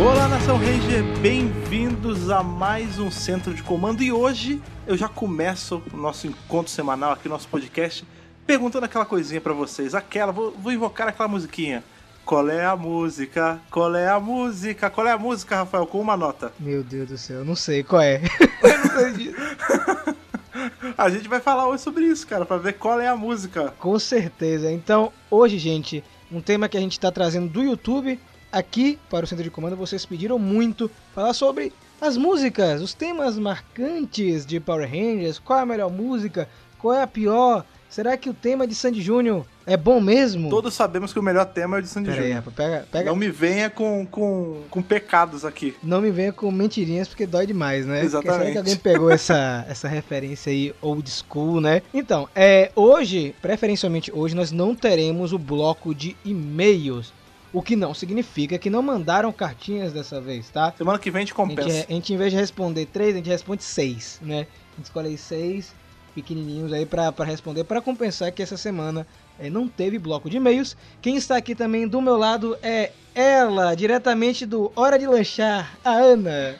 Olá, Nação Ranger, bem-vindos a mais um Centro de Comando e hoje eu já começo o nosso encontro semanal aqui, nosso podcast, perguntando aquela coisinha pra vocês, aquela, vou, vou invocar aquela musiquinha. Qual é a música? Qual é a música? Qual é a música, Rafael? Com uma nota. Meu Deus do céu, eu não sei qual é. A gente vai falar hoje sobre isso, cara, pra ver qual é a música. Com certeza. Então, hoje, gente, um tema que a gente está trazendo do YouTube aqui para o Centro de Comando. Vocês pediram muito falar sobre as músicas, os temas marcantes de Power Rangers. Qual é a melhor música? Qual é a pior? Será que o tema de Sandy Júnior é bom mesmo? Todos sabemos que o melhor tema é o de Sandy Júnior. rapaz, pega, pega. Não me venha com, com, com pecados aqui. Não me venha com mentirinhas porque dói demais, né? Exatamente. Porque será que alguém pegou essa, essa referência aí old school, né? Então, é, hoje, preferencialmente hoje, nós não teremos o bloco de e-mails. O que não significa que não mandaram cartinhas dessa vez, tá? Semana que vem a gente A gente, compensa. a gente, em vez de responder três, a gente responde seis, né? A gente escolhe aí seis pequenininhos aí pra, pra responder, pra compensar que essa semana é, não teve bloco de e-mails. Quem está aqui também do meu lado é ela, diretamente do Hora de Lanchar, a Ana.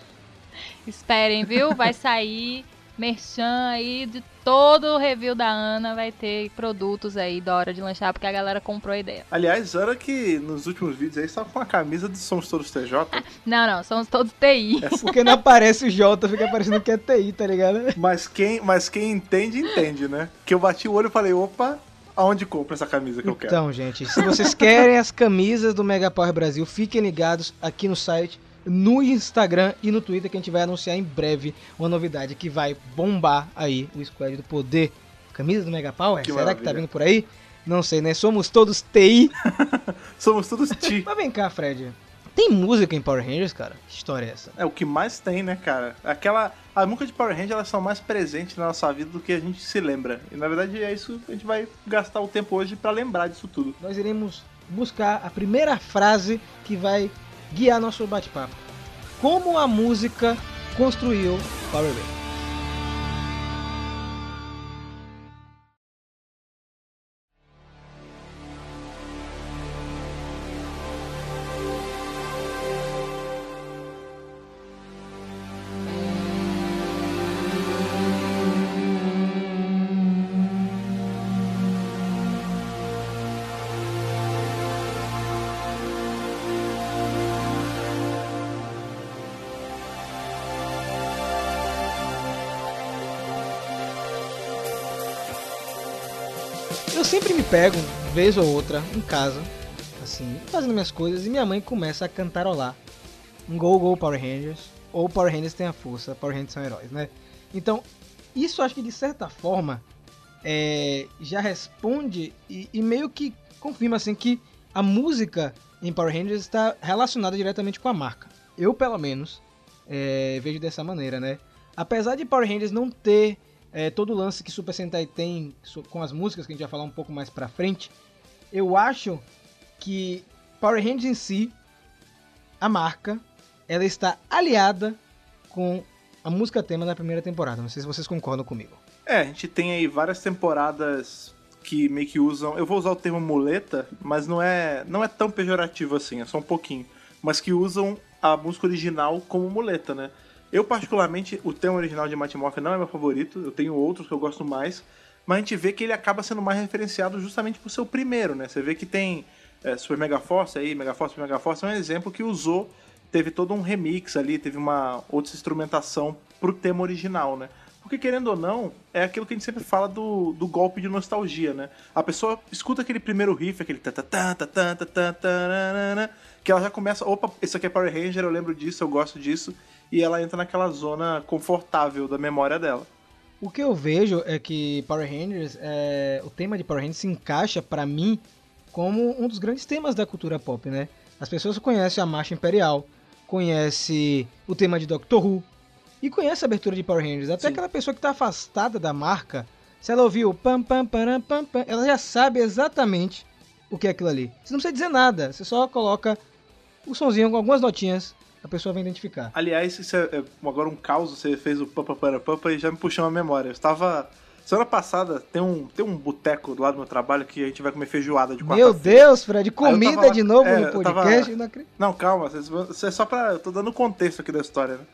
Esperem, viu? Vai sair merchan aí de todo o review da Ana. Vai ter produtos aí da hora de lanchar, porque a galera comprou a ideia. Aliás, Ana que nos últimos vídeos aí estava com a camisa de Somos Todos TJ. Não, não, somos todos TI. Porque não aparece o J, fica parecendo que é TI, tá ligado? Mas quem, mas quem entende, entende, né? Que eu bati o olho e falei, opa, aonde compra essa camisa que eu quero? Então, gente, se vocês querem as camisas do Mega Power Brasil, fiquem ligados aqui no site, no Instagram e no Twitter que a gente vai anunciar em breve uma novidade que vai bombar aí o Squad do Poder. Camisa do Mega Power? Que Será que tá maravilha. vindo por aí? Não sei, né? Somos todos TI. Somos todos ti. Mas vem cá, Fred. Tem música em Power Rangers, cara? Que história é essa? É o que mais tem, né, cara? Aquela. As músicas de Power Rangers elas são mais presentes na nossa vida do que a gente se lembra. E na verdade é isso que a gente vai gastar o tempo hoje pra lembrar disso tudo. Nós iremos buscar a primeira frase que vai guiar nosso bate-papo. Como a música construiu Power Rangers. Pego, vez ou outra, em casa, assim, fazendo minhas coisas, e minha mãe começa a cantarolar um Go Go Power Rangers, ou Power Rangers tem a força, Power Rangers são heróis, né? Então, isso acho que de certa forma é, já responde e, e meio que confirma assim que a música em Power Rangers está relacionada diretamente com a marca. Eu, pelo menos, é, vejo dessa maneira, né? Apesar de Power Rangers não ter é, todo o lance que Super Sentai tem com as músicas, que a gente vai falar um pouco mais pra frente, eu acho que Power Rangers em si, a marca, ela está aliada com a música tema da primeira temporada. Não sei se vocês concordam comigo. É, a gente tem aí várias temporadas que meio que usam. Eu vou usar o termo muleta, mas não é, não é tão pejorativo assim, é só um pouquinho. Mas que usam a música original como muleta, né? Eu, particularmente, o tema original de Matimoff não é meu favorito, eu tenho outros que eu gosto mais, mas a gente vê que ele acaba sendo mais referenciado justamente por seu primeiro, né? Você vê que tem é, Super Mega Force aí, Mega Force, Super Mega Force é um exemplo que usou, teve todo um remix ali, teve uma outra instrumentação pro tema original, né? Porque, querendo ou não, é aquilo que a gente sempre fala do, do golpe de nostalgia, né? A pessoa escuta aquele primeiro riff, aquele que ela já começa, opa, isso aqui é Power Ranger, eu lembro disso, eu gosto disso e ela entra naquela zona confortável da memória dela. O que eu vejo é que Power Rangers, é, o tema de Power Rangers se encaixa pra mim como um dos grandes temas da cultura pop, né? As pessoas conhecem a Marcha Imperial, conhecem o tema de Doctor Who e conhecem a abertura de Power Rangers. Até Sim. aquela pessoa que tá afastada da marca, se ela ouviu pam pam param, pam pam, ela já sabe exatamente o que é aquilo ali. Você não precisa dizer nada, você só coloca o sonzinho com algumas notinhas, a pessoa vai identificar. Aliás, isso é, é agora um caos, você fez o pampa para pampa e já me puxou uma memória. Eu estava Semana passada tem um, tem um boteco do lado do meu trabalho que a gente vai comer feijoada de Meu quarta-feira. Deus, Fred, comida lá- de novo é, no eu tava- podcast. não acredito. Não, calma, isso é só pra. Eu tô dando contexto aqui da história, né?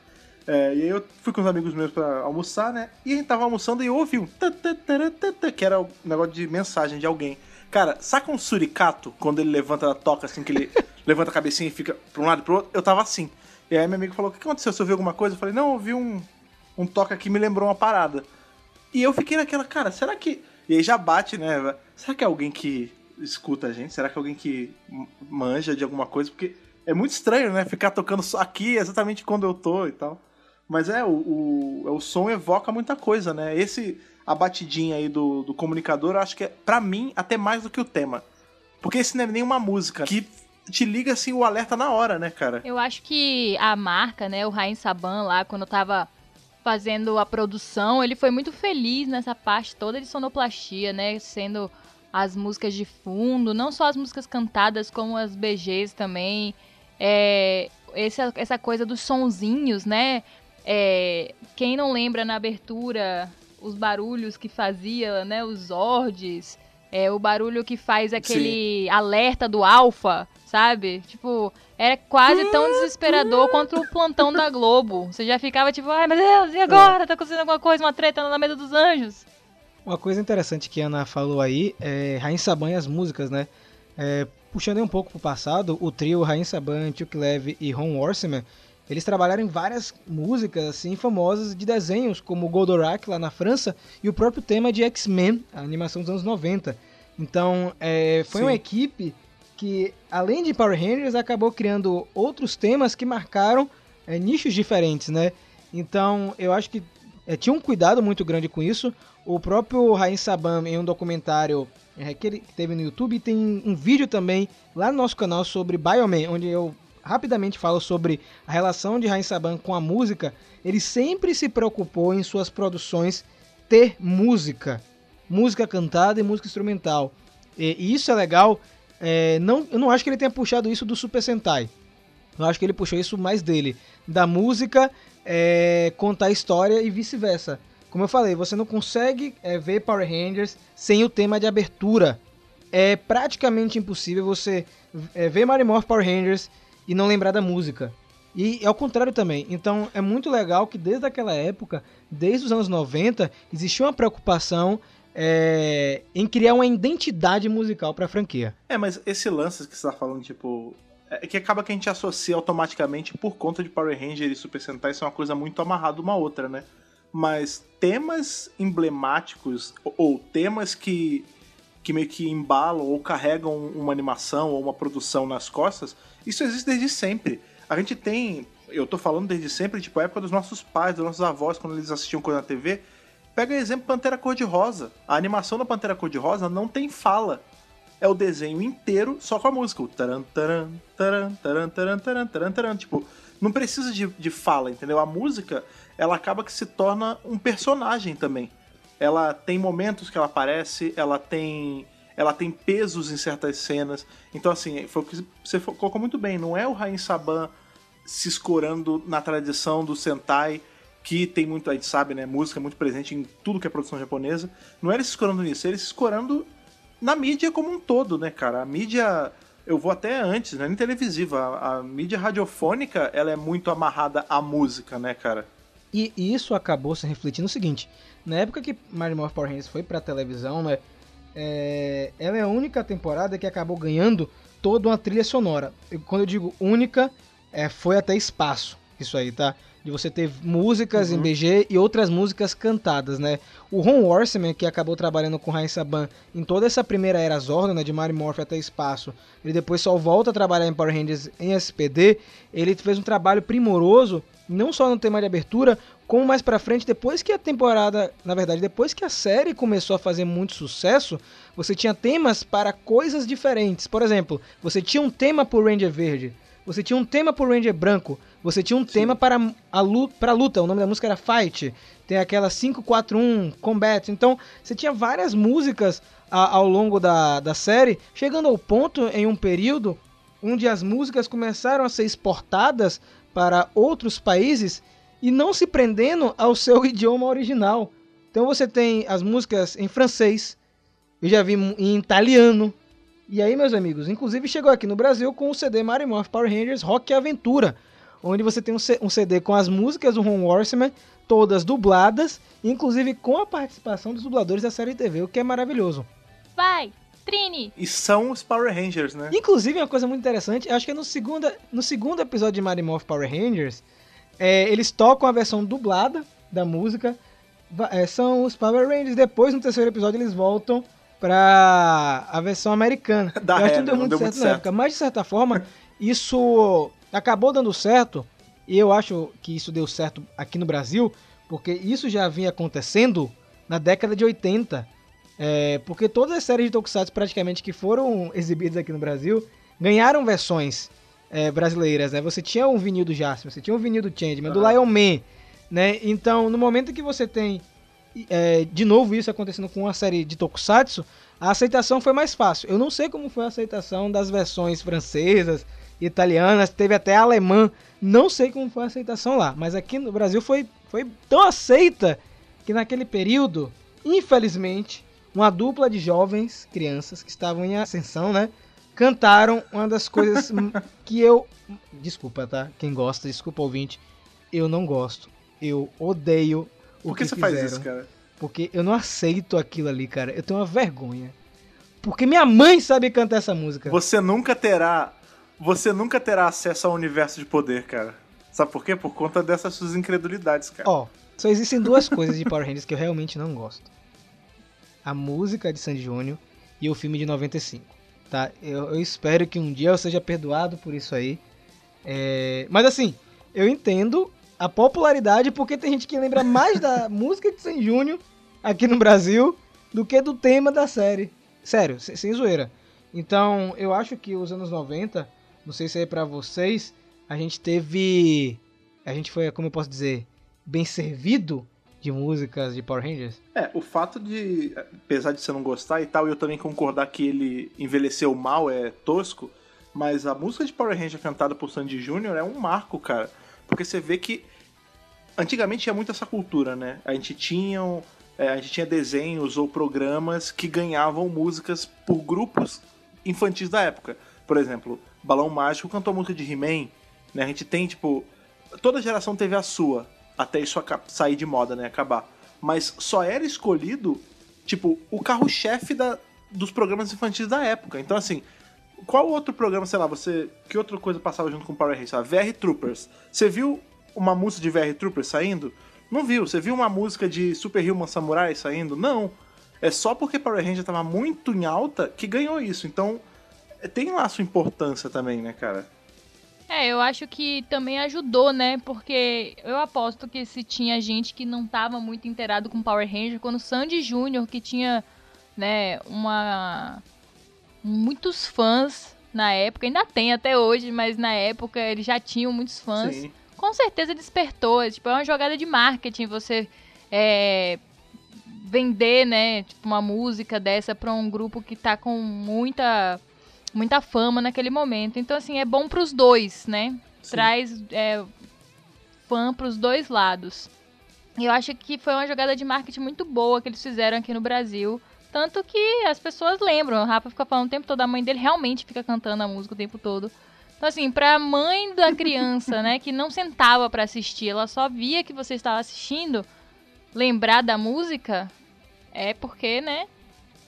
É, e aí eu fui com uns amigos meus pra almoçar, né? E a gente tava almoçando e eu ouvi um. tã, tã, tarã, tã, tã, que era um negócio de mensagem de alguém. Cara, saca um suricato quando ele levanta, toca assim, que ele levanta a cabecinha e fica pra um lado e pro outro? Eu tava assim. E aí meu amigo falou: O que aconteceu? Você ouviu alguma coisa? Eu falei: Não, eu ouvi um, um toque aqui me lembrou uma parada. E eu fiquei naquela, cara, será que. E aí já bate, né? Será que é alguém que escuta a gente? Será que é alguém que manja de alguma coisa? Porque é muito estranho, né? Ficar tocando só aqui exatamente quando eu tô e tal. Mas é, o, o, o som evoca muita coisa, né? Esse, a batidinha aí do, do comunicador, eu acho que é, pra mim, até mais do que o tema. Porque esse não é nenhuma música que te liga, assim, o alerta na hora, né, cara? Eu acho que a marca, né, o Rain Saban lá, quando tava fazendo a produção, ele foi muito feliz nessa parte toda de sonoplastia, né, sendo as músicas de fundo, não só as músicas cantadas, como as BGs também. É, essa, essa coisa dos sonzinhos, né? É, quem não lembra na abertura os barulhos que fazia, né? Os Zords, é, o barulho que faz aquele alerta do Alpha, sabe? Tipo, era quase tão desesperador quanto o plantão da Globo. Você já ficava tipo, ai meu Deus, e agora? Tá acontecendo alguma coisa, uma treta na mesa dos anjos? Uma coisa interessante que a Ana falou aí é Rain Saban e as músicas, né? É, puxando aí um pouco pro passado, o trio Rain Saban, Chuck Levy e Ron Worseman, eles trabalharam em várias músicas assim famosas de desenhos, como Goldorak lá na França e o próprio tema de X-Men, a animação dos anos 90. Então, é, foi Sim. uma equipe que, além de Power Rangers, acabou criando outros temas que marcaram é, nichos diferentes, né? Então, eu acho que é, tinha um cuidado muito grande com isso. O próprio Rain Saban, em um documentário é, que ele teve no YouTube, tem um vídeo também lá no nosso canal sobre Bioman, onde eu rapidamente falo sobre a relação de Rain Saban com a música. Ele sempre se preocupou em suas produções ter música, música cantada e música instrumental. E, e isso é legal. é, não, eu não acho que ele tenha puxado isso do Super Sentai. Eu acho que ele puxou isso mais dele, da música é, contar história e vice-versa. Como eu falei, você não consegue é, ver Power Rangers sem o tema de abertura. É praticamente impossível você é, ver Mario Morph Power Rangers e não lembrar da música. E ao contrário também. Então é muito legal que desde aquela época, desde os anos 90, existia uma preocupação é, em criar uma identidade musical para a franquia. É, mas esse lance que você tá falando, tipo. É que acaba que a gente associa automaticamente por conta de Power Ranger e Super Sentai ser uma coisa muito amarrada uma outra, né? Mas temas emblemáticos, ou, ou temas que, que meio que embalam ou carregam uma animação ou uma produção nas costas, isso existe desde sempre. A gente tem. Eu tô falando desde sempre, tipo, a época dos nossos pais, dos nossos avós, quando eles assistiam coisa na TV. Pega exemplo Pantera Cor-de-Rosa. A animação da Pantera Cor-de-Rosa não tem fala é o desenho inteiro só com a música. O taran, taran, taran, taran, taran, taran, taran, taran. Tipo, não precisa de, de fala, entendeu? A música, ela acaba que se torna um personagem também. Ela tem momentos que ela aparece, ela tem ela tem pesos em certas cenas. Então, assim, foi o que você colocou muito bem. Não é o Rain Saban se escorando na tradição do Sentai, que tem muito, a gente sabe, né? Música é muito presente em tudo que é produção japonesa. Não é ele se escorando nisso, é ele se escorando na mídia como um todo, né, cara? A mídia, eu vou até antes, não é nem televisiva, a, a mídia radiofônica, ela é muito amarrada à música, né, cara? E isso acabou se refletindo no seguinte: na época que Mario Morph Power Rangers foi pra televisão, né? É, ela é a única temporada que acabou ganhando toda uma trilha sonora. E quando eu digo única, é, foi até espaço. Isso aí, tá? De você ter músicas Uhum. em BG e outras músicas cantadas, né? O Ron Worseman, que acabou trabalhando com Rain Saban em toda essa primeira era Zordon, né? De Mario Morph até espaço. Ele depois só volta a trabalhar em Power Rangers em SPD. Ele fez um trabalho primoroso, não só no tema de abertura, como mais pra frente, depois que a temporada, na verdade, depois que a série começou a fazer muito sucesso, você tinha temas para coisas diferentes. Por exemplo, você tinha um tema pro Ranger Verde, você tinha um tema pro Ranger Branco, você tinha um tema para a luta, para luta, o nome da música era Fight. Tem aquela 541 Combat. Então, você tinha várias músicas a- ao longo da, da série, chegando ao ponto em um período onde as músicas começaram a ser exportadas para outros países e não se prendendo ao seu idioma original. Então você tem as músicas em francês, eu já vi em italiano. E aí, meus amigos, inclusive chegou aqui no Brasil com o CD Mario Morph Power Rangers Rock Aventura, onde você tem um CD com as músicas do Home Horseman, todas dubladas, inclusive com a participação dos dubladores da série TV, o que é maravilhoso. Vai, Trini! E são os Power Rangers, né? Inclusive, uma coisa muito interessante, acho que é no segundo, no segundo episódio de Mario Morph Power Rangers, é, eles tocam a versão dublada da música, é, são os Power Rangers, depois no terceiro episódio eles voltam pra a versão americana. Da Eu acho que não deu muito deu certo muito na certo. época, mas de certa forma, isso acabou dando certo, e eu acho que isso deu certo aqui no Brasil, porque isso já vinha acontecendo na década de 80. É, porque todas as séries de Tokusatsu praticamente que foram exibidas aqui no Brasil ganharam versões é, brasileiras, né? Você tinha um vinil do Jasper, você tinha um vinil do Changeman, do. Lion Man, né? Então, no momento que você tem é, de novo isso acontecendo com uma série de Tokusatsu, a aceitação foi mais fácil. Eu não sei como foi a aceitação das versões francesas, italianas, teve até alemã, não sei como foi a aceitação lá, mas aqui no Brasil foi, foi tão aceita que naquele período, infelizmente, uma dupla de jovens, crianças que estavam em ascensão, né? Cantaram uma das coisas que eu. Desculpa, tá? Quem gosta, desculpa ouvinte. Eu não gosto. Eu odeio Por que, que você fizeram. faz isso, cara? Porque eu não aceito aquilo ali, cara. Eu tenho uma vergonha. Porque minha mãe sabe cantar essa música. Você nunca terá. Você nunca terá acesso ao universo de poder, cara. Sabe por quê? Por conta dessas suas incredulidades, cara. Ó, só existem duas coisas de Power Rangers que eu realmente não gosto. A música de Sandy Júnior e o filme de 95. Tá? Eu, eu espero que um dia eu seja perdoado por isso aí. É, Mas assim, eu entendo a popularidade porque tem gente que lembra mais da música de Sandy Júnior aqui no Brasil do que do tema da série. Sério, sem, sem zoeira. Então, eu acho que os anos 90, não sei se é pra vocês, a gente teve. A gente foi, como eu posso dizer, bem servido de músicas de Power Rangers. É, o fato de, apesar de você não gostar e tal, e eu também concordar que ele envelheceu mal, é tosco, mas a música de Power Ranger cantada por Sandy Jr. é um marco, cara. Porque você vê que antigamente tinha muito essa cultura, né? A gente tinha, é, a gente tinha desenhos ou programas que ganhavam músicas por grupos infantis da época. Por exemplo, Balão Mágico cantou a música de He-Man, né? A gente tem, tipo, toda geração teve a sua, até isso sair de moda, né? Acabar. Mas só era escolhido, tipo, o carro-chefe dos programas infantis da época. Então, assim, qual outro programa, sei lá, você. Que outra coisa passava junto com Power Rangers? Lá, VR Troopers. Você viu uma música de VR Troopers saindo? Não viu. Você viu uma música de Super Human Samurai saindo? Não. É só porque Power Ranger tava muito em alta que ganhou isso. Então, é, tem lá sua importância também, né, cara? É, eu acho que também ajudou, né? Porque eu aposto que se tinha gente que não tava muito inteirado com Power Ranger, quando Sandy Júnior, que tinha, né, uma. muitos fãs na época, ainda tem até hoje, mas na época eles já tinham muitos fãs. Sim. Com certeza despertou. Tipo, é uma jogada de marketing você é, vender, né, tipo, uma música dessa pra um grupo que tá com muita muita fama naquele momento. Então, assim, é bom pros dois, né? Sim. Traz é, fã pros dois lados. Eu acho que foi uma jogada de marketing muito boa que eles fizeram aqui no Brasil. Tanto que as pessoas lembram. O Rafa fica falando o tempo todo, a mãe dele realmente fica cantando a música o tempo todo. Então, assim, pra mãe da criança, né, que não sentava pra assistir, ela só via que você estava assistindo, lembrar da música, é porque, né,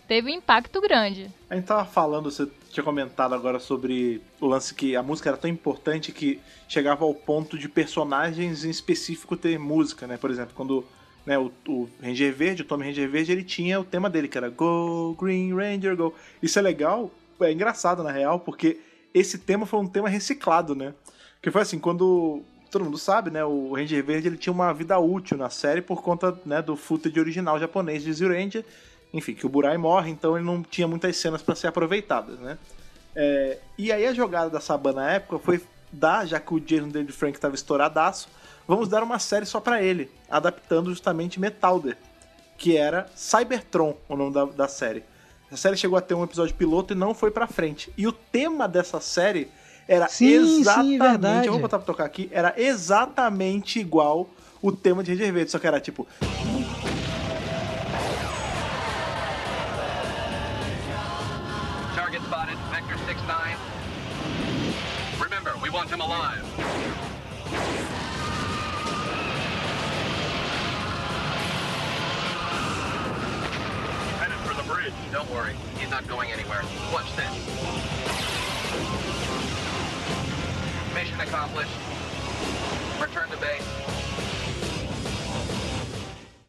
teve um impacto grande. A gente tava falando, você tinha comentado agora sobre o lance que a música era tão importante que chegava ao ponto de personagens em específico ter música, né? Por exemplo, quando né, o, o Ranger Verde, o Tommy Ranger Verde, ele tinha o tema dele, que era Go, Green Ranger, Go. Isso é legal, é engraçado na real, porque esse tema foi um tema reciclado, né? Que foi assim, quando todo mundo sabe, né? O Ranger Verde ele tinha uma vida útil na série por conta né, do footage original japonês de Zero Ranger. Enfim, que o Burai morre, então ele não tinha muitas cenas para ser aproveitadas, né? É, e aí a jogada da Saban na época foi dar, já que o Jason David Frank estava estouradaço, vamos dar uma série só para ele, adaptando justamente Metalder, que era Cybertron, o nome da, da série. A série chegou a ter um episódio piloto e não foi pra frente. E o tema dessa série era sim, exatamente. Sim. Eu vou botar pra tocar aqui. Era exatamente igual o tema de Ranger Verde, só que era tipo. Target spotted, Vector 69. Remember, we want him alive. Don't worry, he's not going anywhere. Watch this. Mission accomplished. Return to base.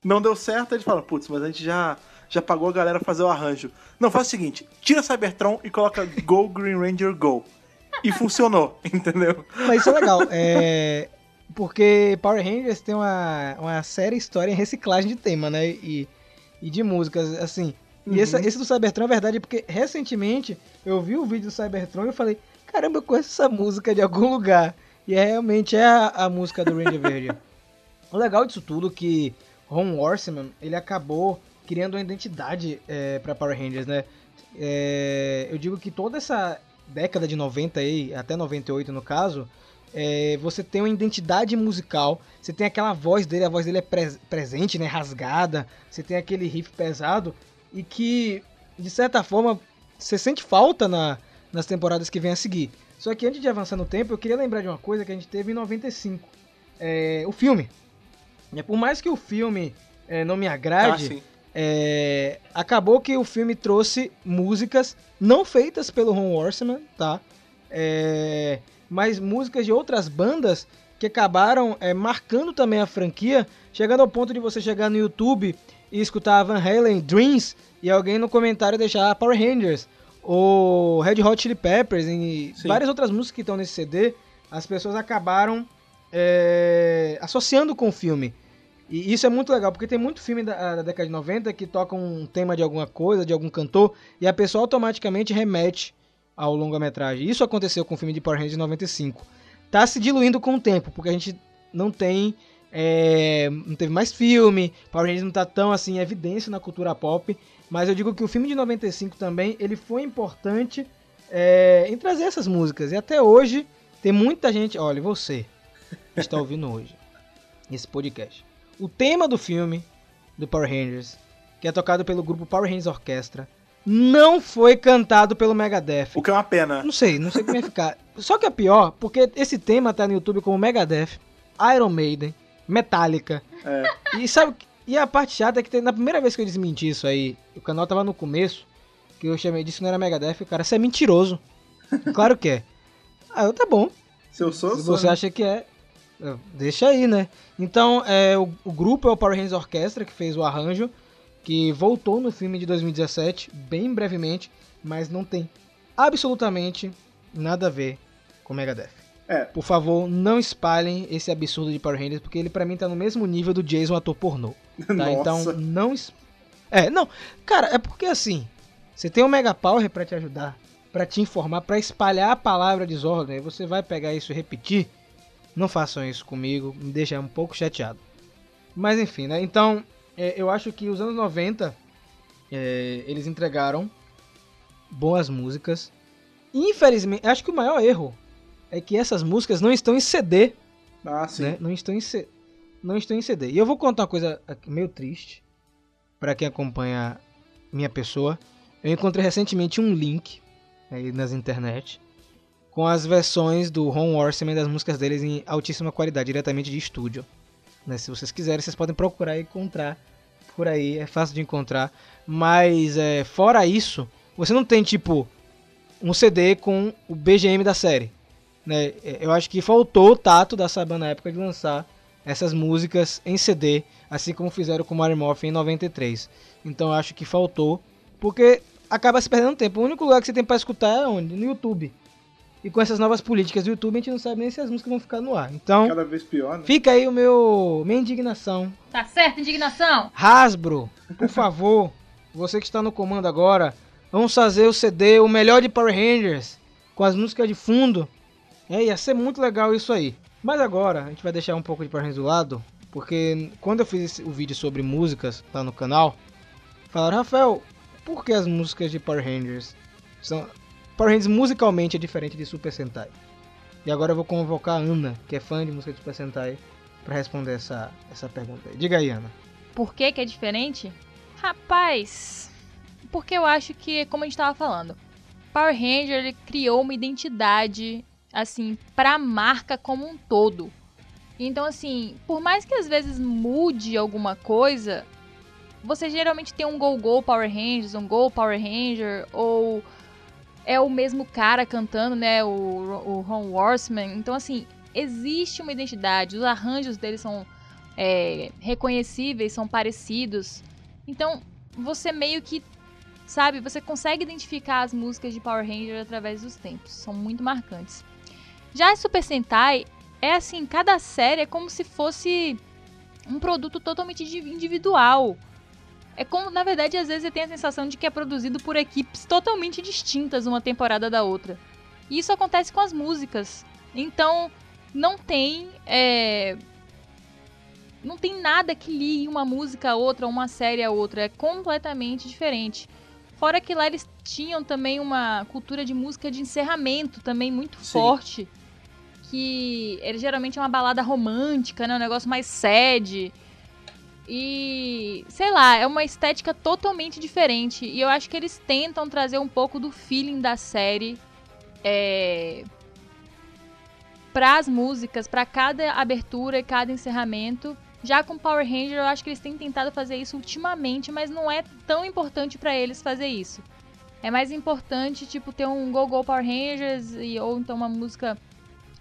Não deu certo, eles falam, putz, mas a gente já, já pagou a galera fazer o arranjo. Não, faz o seguinte, tira Cybertron e coloca Go Green Ranger Go. E funcionou, entendeu? Mas isso é legal, é... Porque Power Rangers tem uma, uma séria história em reciclagem de tema, né? E, e de músicas, assim. E Uhum. esse, esse do Cybertron é verdade, porque recentemente eu vi o vídeo do Cybertron e eu falei, caramba, eu conheço essa música de algum lugar. E é, realmente é a, a música do Ranger Verde. O legal disso tudo é que Ron Horseman, ele acabou criando uma identidade é, para Power Rangers, né? É, eu digo que toda essa década de 90 aí, até 98 no caso, é, você tem uma identidade musical, você tem aquela voz dele, a voz dele é pres- presente, né, rasgada, você tem aquele riff pesado e que, de certa forma, você sente falta na, nas temporadas que vem a seguir. Só que antes de avançar no tempo, eu queria lembrar de uma coisa que a gente teve em 95, é, o filme. É, por mais que o filme é, não me Ah, agrade, sim. é, acabou que o filme trouxe músicas não feitas pelo Ron Horseman, tá? É, mas músicas de outras bandas que acabaram é, marcando também a franquia, chegando ao ponto de você chegar no YouTube e escutar Van Halen Dreams e alguém no comentário deixar Power Rangers ou Red Hot Chili Peppers e Sim. várias outras músicas que estão nesse CD, as pessoas acabaram é, associando com o filme. E isso é muito legal, porque tem muito filme da, da década de 90 que toca um tema de alguma coisa, de algum cantor, e a pessoa automaticamente remete ao longa-metragem. Isso aconteceu com o filme de Power Rangers de 95. Tá se diluindo com o tempo, porque a gente não tem. É, não teve mais filme, Power Rangers não tá tão assim em evidência na cultura pop. Mas eu digo que o filme de 95 também ele foi importante é, em trazer essas músicas. E até hoje tem muita gente. Olha, você que está ouvindo hoje esse podcast. O tema do filme do Power Rangers, que é tocado pelo grupo Power Rangers Orquestra, não foi cantado pelo Megadeth. O que é uma pena. Não sei, não sei como ia ficar. Só que é pior, porque esse tema tá no YouTube como Megadeth, Iron Maiden, Metallica. É. E sabe, e a parte chata é que na primeira vez que eu desmenti isso aí, o canal tava no começo, que eu chamei disse que não era Megadeth, o cara, você é mentiroso. Claro que é. Ah, eu, tá bom. Se eu sou, Se sou, você né? acha que é, é, deixa aí, né? Então, é, o, o grupo é o Power Rangers Orquestra que fez o arranjo, que voltou no filme de 2017, bem brevemente, mas não tem absolutamente nada a ver com Megadeth. É. Por favor, não espalhem esse absurdo de Power Rangers, porque ele pra mim tá no mesmo nível do Jason ator pornô. Tá? Nossa. Então, não. É, não. Cara, é porque assim, você tem o Mega Power pra te ajudar, pra te informar, pra espalhar a palavra desordem, aí você vai pegar isso e repetir. Não façam isso comigo, me deixa um pouco chateado. Mas enfim, né? Então, é, eu acho que os anos 90 é, eles entregaram boas músicas. Infelizmente, acho que o maior erro é que essas músicas não estão em CD Ah, sim. né? Não estão em C... não estão em CD. E eu vou contar uma coisa meio triste para quem acompanha minha pessoa. Eu encontrei recentemente um link aí nas internet com as versões do Ron Horseman das músicas deles em altíssima qualidade, diretamente de estúdio. Né? Se vocês quiserem, vocês podem procurar e encontrar por aí, é fácil de encontrar. Mas é, fora isso, você não tem tipo um CD com o BGM da série né? Eu acho que faltou o tato da Saban na época de lançar essas músicas em CD, assim como fizeram com Mario Morphin em 93. Então eu acho que faltou, porque acaba se perdendo tempo. O único lugar que você tem pra escutar é onde? No YouTube. E com essas novas políticas do YouTube, a gente não sabe nem se as músicas vão ficar no ar. Então, Cada vez pior, né? fica aí o meu minha indignação. Tá certo, indignação? Hasbro, por favor, você que está no comando agora, vamos fazer o CD, o melhor de Power Rangers, com as músicas de fundo. É, ia ser muito legal isso aí. Mas agora, a gente vai deixar um pouco de Power do lado, porque quando eu fiz o vídeo sobre músicas lá no canal, falaram, Rafael, por que as músicas de Power Rangers são... Power Rangers musicalmente é diferente de Super Sentai. E agora eu vou convocar a Ana, que é fã de música de Super Sentai, para responder essa, essa pergunta. Diga aí, Ana. Por que que é diferente? Rapaz, porque eu acho que, como a gente tava falando, Power Ranger ele criou uma identidade assim pra marca como um todo. Então assim, por mais que às vezes mude alguma coisa, você geralmente tem um Go Go Power Rangers, um Go Power Ranger ou é o mesmo cara cantando, né, o, o Ron Warsman. Então assim, existe uma identidade, os arranjos deles são é, reconhecíveis, são parecidos. Então, você meio que, sabe, você consegue identificar as músicas de Power Ranger através dos tempos. São muito marcantes. Já a Super Sentai é assim, cada série é como se fosse um produto totalmente individual. É como, na verdade, às vezes você tem a sensação de que é produzido por equipes totalmente distintas uma temporada da outra. E isso acontece com as músicas. Então, não tem. É... Não tem nada que ligue uma música a outra, uma série a outra. É completamente diferente. Fora que lá eles tinham também uma cultura de música de encerramento também muito Sim. forte. Que ele geralmente é uma balada romântica, né? Um negócio mais sad. E, sei lá, é uma estética totalmente diferente. E eu acho que eles tentam trazer um pouco do feeling da série é, para as músicas, para cada abertura e cada encerramento. Já com Power Ranger, eu acho que eles têm tentado fazer isso ultimamente, mas não é tão importante para eles fazer isso. É mais importante, tipo, ter um Go Go Power Rangers e, ou então uma música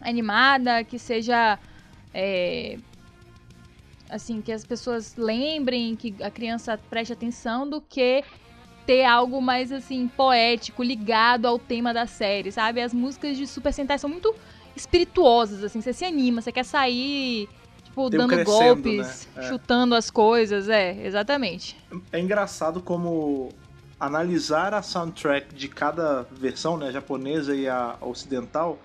animada que seja. É, assim, que as pessoas lembrem, que a criança preste atenção, do que ter algo mais, assim, poético, ligado ao tema da série, sabe? As músicas de Super Sentai são muito espirituosas, assim, você se anima, você quer sair, tipo, Tem dando golpes, né? é. chutando as coisas, é, exatamente. É engraçado como analisar a soundtrack de cada versão, né, a japonesa e a ocidental,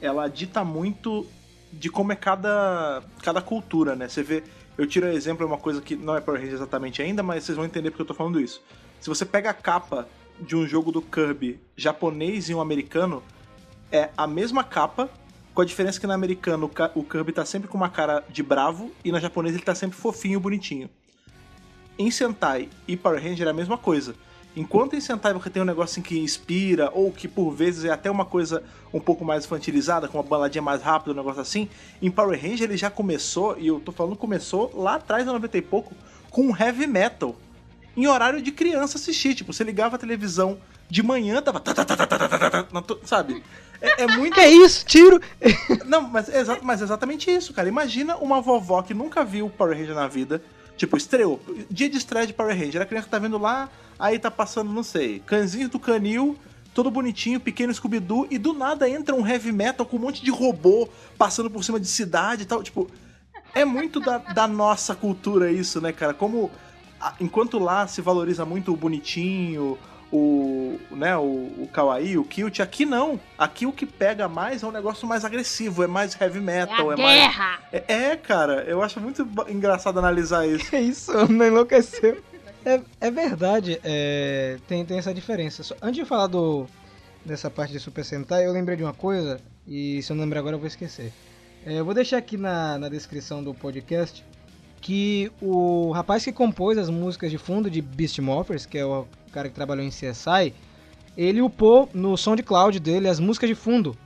ela dita muito de como é cada, cada cultura, né? Você vê, eu tiro o exemplo, é uma coisa que não é Power Rangers exatamente ainda, mas vocês vão entender porque eu tô falando isso. Se você pega a capa de um jogo do Kirby japonês e um americano, é a mesma capa, com a diferença que na americano o Kirby tá sempre com uma cara de bravo e na japonesa ele tá sempre fofinho, bonitinho. Em Sentai e Power Ranger é a mesma coisa. Enquanto em Sentai você tem um negócio assim que inspira, ou que por vezes é até uma coisa um pouco mais infantilizada, com uma baladinha mais rápida, um negócio assim, em Power Ranger ele já começou, e eu tô falando começou lá atrás, no 90 e pouco, com heavy metal. Em horário de criança assistir. Tipo, você ligava a televisão de manhã, tava. Sabe? É, é muito. É isso? Tiro! Não, mas, exa mas exatamente isso, cara. Imagina uma vovó que nunca viu Power Ranger na vida. Tipo, estreou. Dia de estreia de Power Ranger. A criança tá vendo lá, aí tá passando, não sei, Canzinho do Canil, todo bonitinho, pequeno Scooby-Doo, e do nada entra um heavy metal com um monte de robô passando por cima de cidade e tal. Tipo, é muito da, da nossa cultura isso, né, cara? Como. Enquanto lá se valoriza muito o bonitinho, o, né, o, o kawaii, o cute. Aqui não. Aqui o que pega mais é um negócio mais agressivo, é mais heavy metal, é, é guerra. mais. É, é, cara, eu acho muito engraçado analisar isso. É isso, não enlouqueceu. É, é verdade, é, tem, tem essa diferença. Só, antes de falar do, dessa parte de Super Sentai, eu lembrei de uma coisa, e se eu não lembrar agora eu vou esquecer. É, eu vou deixar aqui na, na descrição do podcast que o rapaz que compôs as músicas de fundo de Beast Morphers, que é o cara que trabalhou em CSI, ele upou no SoundCloud dele as músicas de fundo.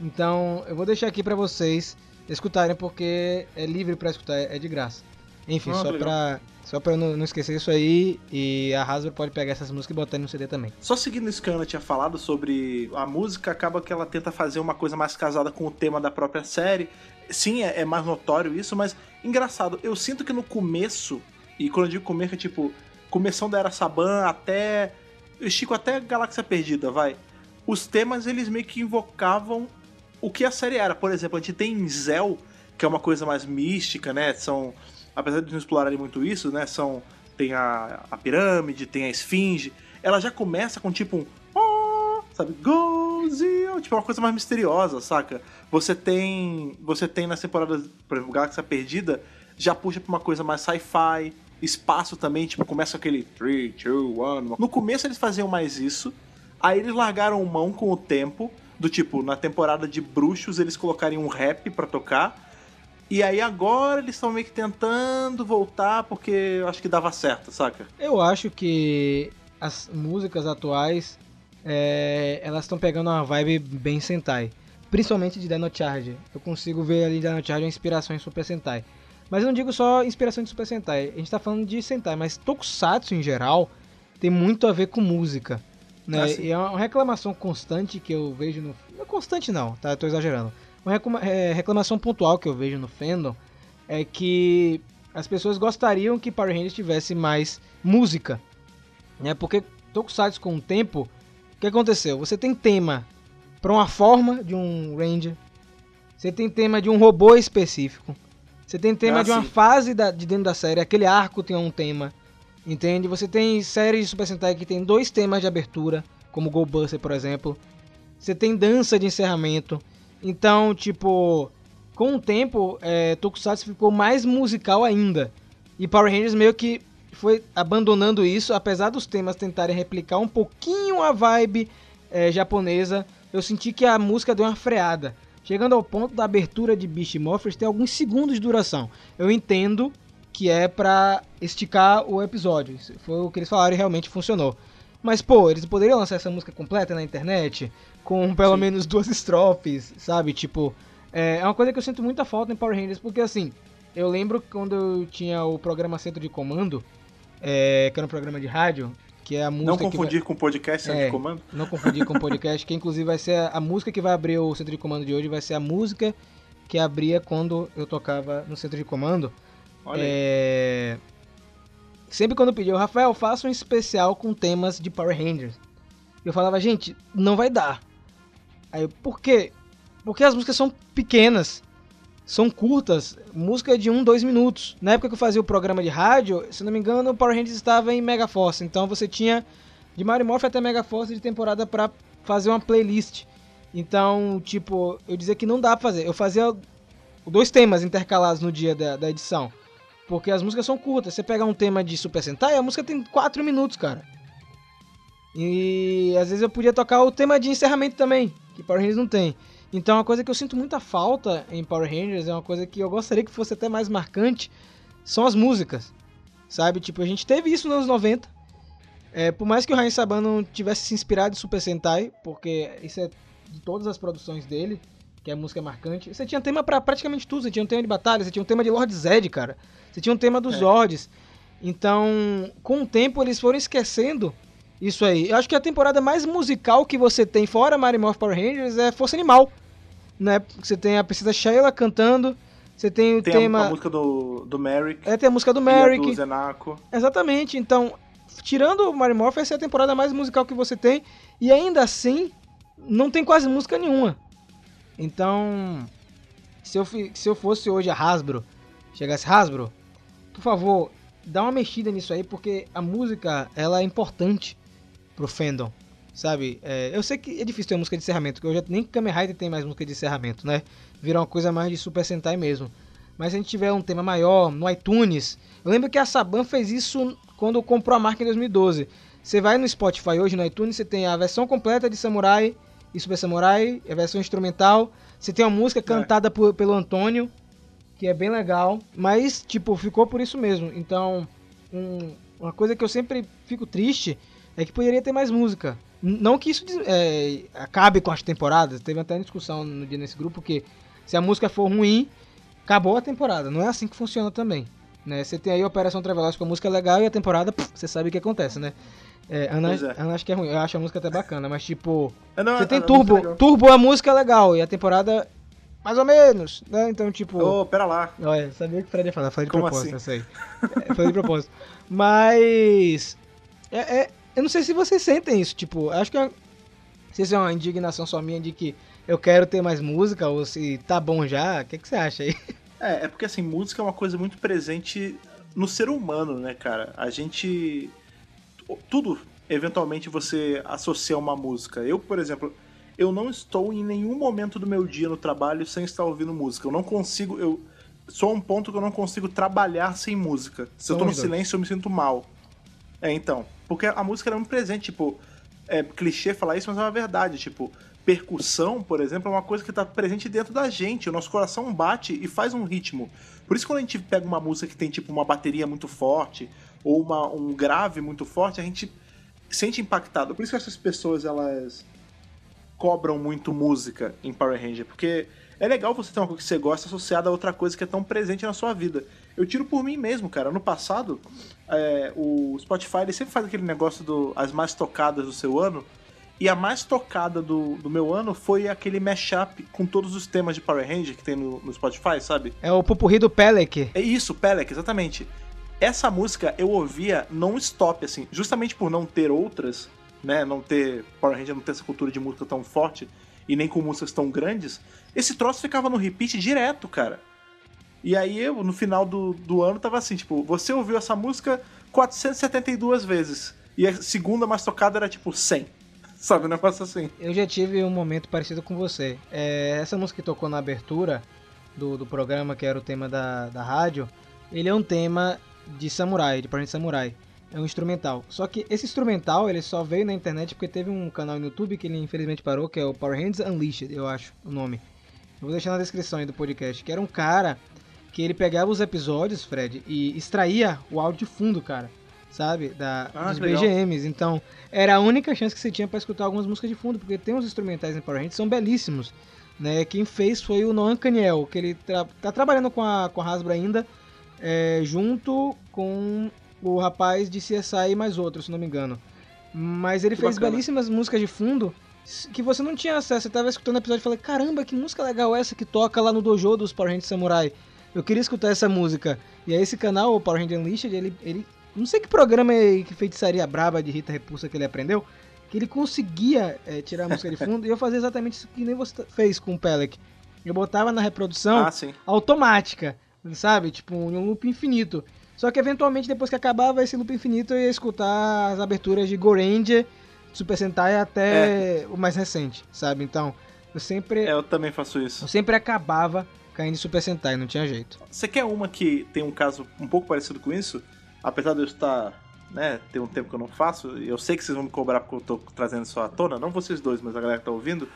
Então eu vou deixar aqui para vocês escutarem porque é livre para escutar, é de graça. Enfim, ah, só legal. pra, só pra eu não, não, esquecer isso aí, e a Hasbro pode pegar essas músicas e botar no CD também. Só seguindo isso que a Ana tinha falado sobre a música, acaba que ela tenta fazer uma coisa mais casada com o tema da própria série. Sim, é, é mais notório isso, mas engraçado, eu sinto que no começo, e quando eu digo começo é tipo, começando da Era Saban até. Estico até Galáxia Perdida, vai. Os temas eles meio que invocavam o que a série era. Por exemplo, a gente tem Zell, que é uma coisa mais mística, né? São apesar de não explorarem muito isso, né? São. Tem a, a pirâmide, tem a esfinge. Ela já começa com tipo um. Oh, sabe? Gozel! Tipo, uma coisa mais misteriosa, saca? Você tem. Você tem nas temporadas, por exemplo, Galáxia Perdida, já puxa pra uma coisa mais sci-fi. Espaço também, tipo, começa aquele 3, 2, 1. No começo eles faziam mais isso. Aí eles largaram mão com o tempo. Do tipo, na temporada de bruxos, eles colocarem um rap para tocar e aí agora eles estão meio que tentando voltar porque eu acho que dava certo, saca? Eu acho que as músicas atuais é, elas estão pegando uma vibe bem Sentai. Principalmente de Dino Charge. Eu consigo ver ali Dino Charge uma inspiração em Super Sentai. Mas eu não digo só inspiração de Super Sentai. A gente tá falando de Sentai, mas Tokusatsu em geral tem muito a ver com música. Né? Ah, e é uma reclamação constante que eu vejo no. Não é constante não, tá? Eu tô exagerando. Uma é, reclamação pontual que eu vejo no fandom é que as pessoas gostariam que Power Rangers tivesse mais música. Né? Porque Tokusatsu com o tempo, o que aconteceu? Você tem tema para uma forma de um Ranger, você tem tema de um robô específico, você tem tema Ah, de uma sim. fase da- de dentro da série, aquele arco tem um tema, entende? Você tem séries de Super Sentai que tem dois temas de abertura, como Go Buster, por exemplo. Você tem dança de encerramento. Então, tipo, com o tempo, é, Tokusatsu ficou mais musical ainda. E Power Rangers meio que foi abandonando isso, apesar dos temas tentarem replicar um pouquinho a vibe é, japonesa. Eu senti que a música deu uma freada. Chegando ao ponto da abertura de Beast Morphers ter alguns segundos de duração. Eu entendo que é pra esticar o episódio. Isso Foi o que eles falaram e realmente funcionou. Mas, pô, eles poderiam lançar essa música completa na internet, com pelo Sim. menos duas estrofes, sabe? Tipo, é é uma coisa que eu sinto muita falta em Power Rangers, porque assim, eu lembro quando eu tinha o programa Centro de Comando, é, que era um programa de rádio, que é a música. Não que vai- confundir com podcast centro É. de comando. não confundir com o podcast, que inclusive vai ser a, a música que vai abrir o centro de comando de hoje, vai ser a música que abria quando eu tocava no centro de comando. Olha. É... Sempre quando eu pedia, Rafael, faça um especial com temas de Power Rangers. Eu falava, gente, não vai dar. Aí, eu, por quê? Porque as músicas são pequenas, são curtas, música de um, dois minutos. Na época que eu fazia o programa de rádio, se não me engano, o Power Rangers estava em Mega Force, então você tinha de Mario Morph até Mega Force de temporada pra fazer uma playlist. Então, tipo, eu dizia que não dá pra fazer. Eu fazia dois temas intercalados no dia da, da edição. Porque as músicas são curtas. Você pega um tema de Super Sentai, a música tem 4 minutos, cara. E às vezes eu podia tocar o tema de encerramento também, que Power Rangers não tem. Então, uma coisa que eu sinto muita falta em Power Rangers, é uma coisa que eu gostaria que fosse até mais marcante, são as músicas. Sabe? Tipo, a gente teve isso nos anos 90. É, por mais que o Ryan Saban não tivesse se inspirado em Super Sentai, porque isso é de todas as produções dele, que a música é marcante. Você tinha tema pra praticamente tudo. Você tinha um tema de batalha, você tinha um tema de Lord Zed, cara. Você tinha um tema dos É. Zords. Então, com o tempo, eles foram esquecendo isso aí. Eu acho que a temporada mais musical que você tem, fora Mario Morph Power Rangers, é Força Animal. Né? Você tem a Princesa Sheila cantando, você tem o Tem tema... a, música do, do Merrick. É, tem a música do Merrick. do Zenako. Exatamente, então, tirando o Mario Morph, essa é a temporada mais musical que você tem, e ainda assim, não tem quase música nenhuma. Então, se eu, se eu fosse hoje a Hasbro, chegasse Hasbro, por favor, dá uma mexida nisso aí, porque a música, ela é importante pro fandom, sabe? É, eu sei que é difícil ter música de encerramento, porque hoje nem Kamen Rider tem mais música de encerramento, né? Virou uma coisa mais de Super Sentai mesmo. Mas se a gente tiver um tema maior no iTunes, eu lembro que a Saban fez isso quando comprou a marca em 2012. Você vai no Spotify hoje no iTunes, você tem a versão completa de Samurai e Super Samurai, a versão instrumental. Você tem uma música cantada por- pelo Antônio, que é bem legal, mas tipo, ficou por isso mesmo. Então, um- uma coisa que eu sempre fico triste é que poderia ter mais música. Não que isso é, acabe com as temporadas, teve até uma discussão no dia nesse grupo que se a música for ruim, acabou a temporada. Não é assim que funciona também. Né? Você tem aí a Operação Traveloz com a música legal e a temporada, pff, você sabe o que acontece, né? É, Ana, é. Ana acho que é ruim, eu acho a música até bacana, mas tipo, É, não, você é- tem é Turbo. Turbo a música é legal e a temporada mais ou menos, né? Então, tipo, Ô, pera lá. olha, sabia o que o Fred ia falar, falei de Como propósito, assim? essa aí. É, falei de propósito. Mas é, é- eu não sei se vocês sentem isso, tipo, acho que é, não sei se é uma indignação só minha de que eu quero ter mais música ou se tá bom já. O que, que você acha aí? É, é porque assim, música é uma coisa muito presente no ser humano, né, cara? A gente. Tudo, eventualmente, você associa a uma música. Eu, por exemplo, eu não estou em nenhum momento do meu dia no trabalho sem estar ouvindo música. Eu não consigo. Eu sou a um ponto que eu não consigo trabalhar sem música. Se eu tô no dois. silêncio, eu me sinto mal. É, então. Porque a música ela é muito presente, tipo. É clichê falar isso, mas é uma verdade. Tipo, percussão, por exemplo, é uma coisa que tá presente dentro da gente. O nosso coração bate e faz um ritmo. Por isso, quando a gente pega uma música que tem, tipo, uma bateria muito forte ou uma, um grave muito forte, a gente sente impactado. Por isso que essas pessoas, elas cobram muito música em Power Ranger, porque é legal você ter uma coisa que você gosta associada a outra coisa que é tão presente na sua vida. Eu tiro por mim mesmo, cara. No passado, é, o Spotify ele sempre faz aquele negócio do as mais tocadas do seu ano. E a mais tocada do, do meu ano foi aquele mashup com todos os temas de Power Ranger que tem no, no Spotify, sabe? É o pupurri do Pelec. É isso, Pelec, exatamente. Essa música eu ouvia non-stop, assim, justamente por não ter outras, né? Não ter. Power Ranger não ter essa cultura de música tão forte e nem com músicas tão grandes. Esse troço ficava no repeat direto, cara. E aí eu, no final do, do ano, tava assim, tipo, você ouviu essa música 472 vezes. E a segunda mais tocada era tipo 100. Sabe, um negócio assim. Eu já tive um momento parecido com você. É, essa música que tocou na abertura do, do programa, que era o tema da, da rádio, ele é um tema de samurai, de parente samurai. É um instrumental. Só que esse instrumental ele só veio na internet porque teve um canal no YouTube que ele infelizmente parou, que é o Power Hands Unleashed, eu acho o nome. Eu vou deixar na descrição aí do podcast. Que era um cara que ele pegava os episódios, Fred, e extraía o áudio de fundo, cara. Sabe? Da, Ah, dos que legal. BGMs. Então, era a única chance que você tinha pra escutar algumas músicas de fundo, porque tem uns instrumentais em Power Rangers que são belíssimos. Né? Quem fez foi o Noam Caniel, que ele tra tá trabalhando com a, com a Hasbro ainda, é, junto com o rapaz de CSI e mais outros, se não me engano. Mas ele Que fez bacana. belíssimas músicas de fundo que você não tinha acesso. Você tava escutando o episódio e falei, caramba, que música legal essa que toca lá no dojo dos Power Rangers Samurai. Eu queria escutar essa música. E aí esse canal, o Power Ranger Unleashed, ele, ele... Não sei que programa é que feitiçaria braba de Rita Repulsa que ele aprendeu, que ele conseguia é, tirar a música de fundo e eu fazia exatamente isso que nem você fez com o Pelec. Eu botava na reprodução Ah, automática, sabe? Tipo, um loop infinito. Só que eventualmente, depois que acabava esse loop infinito, eu ia escutar as aberturas de Goranger, Super Sentai até o mais recente, sabe? Então, eu sempre, É, eu também faço isso. eu sempre acabava caindo em Super Sentai, não tinha jeito. Você quer uma que tem um caso um pouco parecido com isso? Apesar de eu estar, né, tem um tempo que eu não faço, eu sei que vocês vão me cobrar porque eu tô trazendo isso à tona, não vocês dois, mas a galera que tá ouvindo.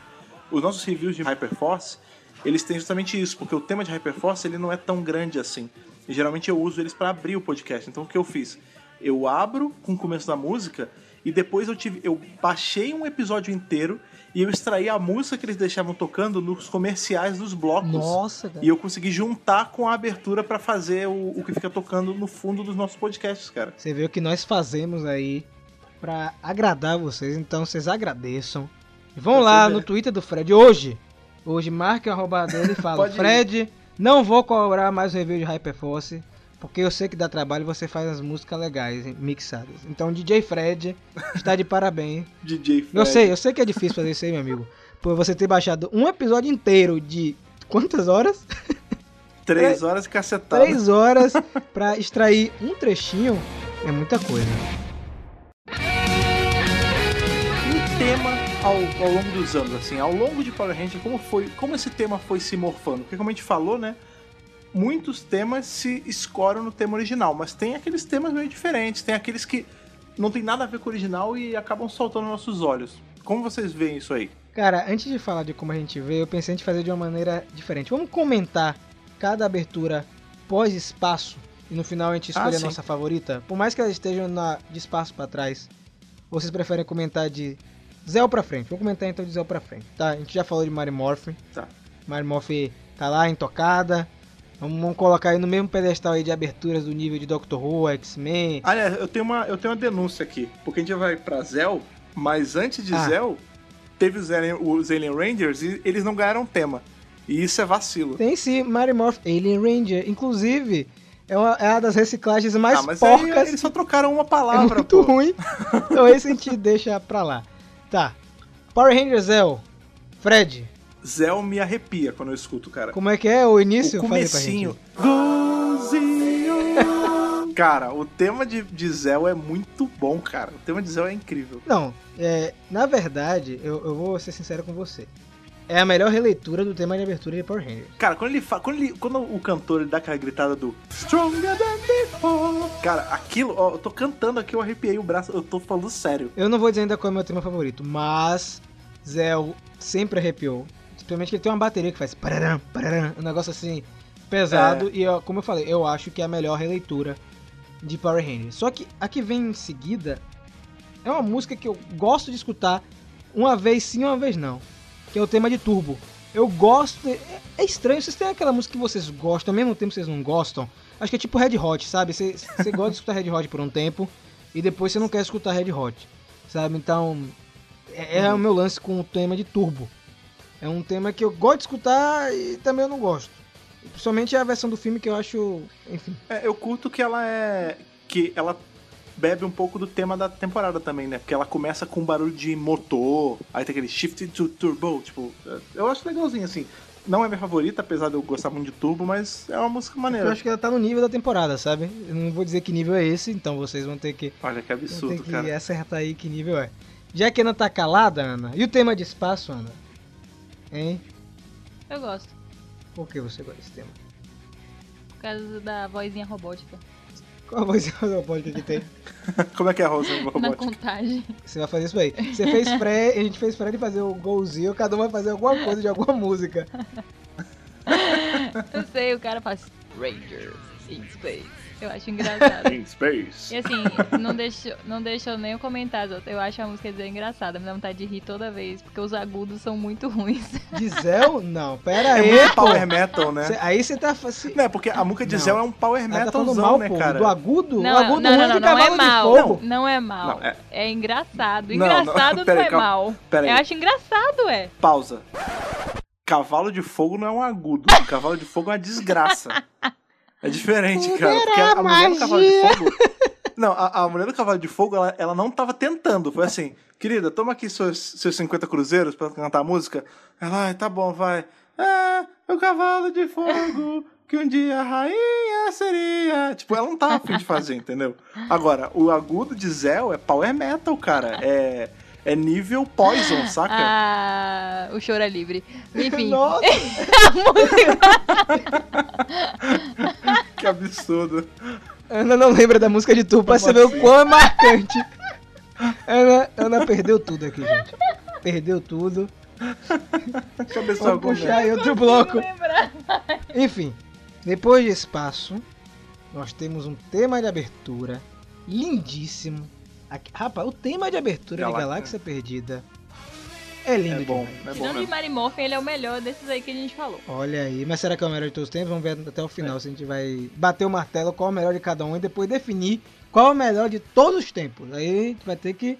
Os nossos reviews de Hyperforce, eles têm justamente isso, porque o tema de Hyperforce ele não é tão grande assim. E geralmente eu uso eles para abrir o podcast. Então o que eu fiz? Eu abro com o começo da música e depois eu tive, eu baixei um episódio inteiro e eu extraí a música que eles deixavam tocando nos comerciais dos blocos. Nossa, cara. E eu consegui juntar com a abertura pra fazer o, o que fica tocando no fundo dos nossos podcasts, cara. Você vê o que nós fazemos aí pra agradar vocês, então vocês agradeçam. Vão Você lá vê. no Twitter do Fred hoje. Hoje marque o arroba dele e fala: Pode ir. Fred, não vou cobrar mais o review de Hyperforce, porque eu sei que dá trabalho e você faz as músicas legais, mixadas. Então DJ Fred está de parabéns. DJ Fred. Eu sei, eu sei que é difícil fazer isso aí, meu amigo. Por você ter baixado um episódio inteiro de quantas horas? Três horas cacetada. Três horas pra extrair um trechinho é muita coisa. Um tema ao, ao longo dos anos, assim, ao longo de Power Ranger, como foi, como esse tema foi se morfando? Porque como a gente falou, né, muitos temas se escoram no tema original, mas tem aqueles temas meio diferentes, tem aqueles que não tem nada a ver com o original e acabam saltando aos nossos olhos. Como vocês veem isso aí? Cara, antes de falar de como a gente vê, eu pensei em fazer de uma maneira diferente. Vamos comentar cada abertura pós-espaço e no final a gente escolhe Ah, a nossa favorita? Por mais que elas estejam na, de espaço pra trás, vocês preferem comentar de Zell pra frente? Vou comentar então de Zell pra frente. Tá, a gente já falou de Mary Morphin. Tá. Mary Morphin tá lá, intocada. Vamos, colocar aí no mesmo pedestal aí de aberturas do nível de Doctor Who, X-Men. Aliás, eu tenho uma, eu tenho uma denúncia aqui, porque a gente vai pra Zell, mas antes de Ah. Zell, teve os Alien, os Alien Rangers e eles não ganharam tema. E isso é vacilo. Tem sim, Mary Morph Alien Ranger. Inclusive, é uma, é uma das reciclagens mais ah, mas aí porcas. eles só trocaram uma é palavra, muito pô. ruim. Então esse a gente deixa pra lá. Tá. Power Ranger Zell. Fred, Zell me arrepia quando eu escuto, cara. como é que é o início? o Fala comecinho. cara, o tema de, de é muito bom, cara. O tema de Zell é incrível. Não, é, na verdade, eu, eu vou ser sincero com você. É a melhor releitura do tema de abertura de Power Ranger. Cara, quando ele fa... quando, ele... quando o cantor ele dá aquela gritada do Stronger than before. Cara, aquilo, ó, eu tô cantando aqui, eu arrepiei o braço, eu tô falando sério. Eu não vou dizer ainda qual é o meu tema favorito, mas Zell sempre arrepiou. Principalmente que ele tem uma bateria que faz pararam, pararam, um negócio assim pesado. E ó, como eu falei, eu acho que é a melhor releitura de Power Rangers. Só que a que vem em seguida é uma música que eu gosto de escutar uma vez sim, uma vez não. Que é o tema de Turbo. Eu gosto. É, é estranho, vocês têm aquela música que vocês gostam, ao mesmo tempo que vocês não gostam. Acho que é tipo Red Hot, sabe? Você, você gosta de escutar Red Hot por um tempo e depois você não quer escutar Red Hot, sabe? Então, é, é o meu lance com o tema de Turbo. É um tema que eu gosto de escutar e também eu não gosto. Principalmente a versão do filme que eu acho. Enfim. É, eu curto que ela é. que ela bebe um pouco do tema da temporada também, né? Porque ela começa com um barulho de motor, aí tem aquele shift to turbo, tipo, eu acho legalzinho assim. Não é minha favorita, apesar de eu gostar muito de Turbo, mas é uma música maneira. Eu acho que ela tá no nível da temporada, sabe? Eu não vou dizer que nível é esse, então vocês vão ter que. Olha que absurdo, vão ter que cara. acertar aí que nível é. Já que a Ana tá calada, Ana, e o tema de espaço, Ana? Hein? Eu gosto. Por que você gosta desse tema? Por causa da vozinha robótica. Qual a voz robótica que tem? Como é que é a Rosa Na robótica? contagem. Você vai fazer isso aí. Você fez pré, a gente fez pré de fazer o golzinho, cada um vai fazer alguma coisa de alguma música. Eu sei, o cara faz Rangers in Space. Eu acho engraçado. In space. E assim, não deixa, não deixa eu nem comentar as outras. Eu acho a música dizer engraçada, me dá vontade de rir toda vez, porque os agudos são muito ruins. Diesel? Não, pera É aí, muito pô. power metal, né? Cê- aí você tá. Cê, Não, é porque a música de Não. É um power tá metalzão, mal, né, pô. cara? Do agudo? o Não, agudo não, ruim não, é não, não é cavalo de mal. fogo. Não é mal. Não, é- é... engraçado. Não, não, Engraçado não, pera aí, é calma. mal. Pera aí. Eu acho engraçado, é. Pausa. Cavalo de fogo não é um agudo. Cavalo de fogo é uma desgraça. É diferente, cara. Porque a, a mulher do cavalo de fogo. Não, a, a mulher do cavalo de fogo, ela, ela não tava tentando. Foi assim, querida, toma aqui seus, seus 50 cruzeiros pra cantar a música. Ela, ai, tá bom, vai. É, o cavalo de fogo, que um dia a rainha seria. Tipo, ela não tava afim de fazer, entendeu? Agora, o agudo de Zell é power metal, cara. É, é nível poison, saca? Ah, o choro é livre. Enfim. Nossa, absurdo. Ana não lembra da música de tu pra você ver o quão é marcante. Ana, Ana perdeu tudo aqui, gente. Perdeu tudo. Vou alguma. puxar aí outro bloco. Enfim, depois de espaço, nós temos um tema de abertura lindíssimo. Aqui- rapaz, o tema de abertura Galáxia. de Galáxia Perdida é lindo É bom, demais. é bom Tirando de. Mary Morphin, ele é o melhor desses aí que a gente falou. Olha aí, mas será que é o melhor de todos os tempos? Vamos ver até o final se a gente vai bater o martelo qual é o melhor de cada um e depois definir qual é o melhor de todos os tempos. Aí a gente vai ter que.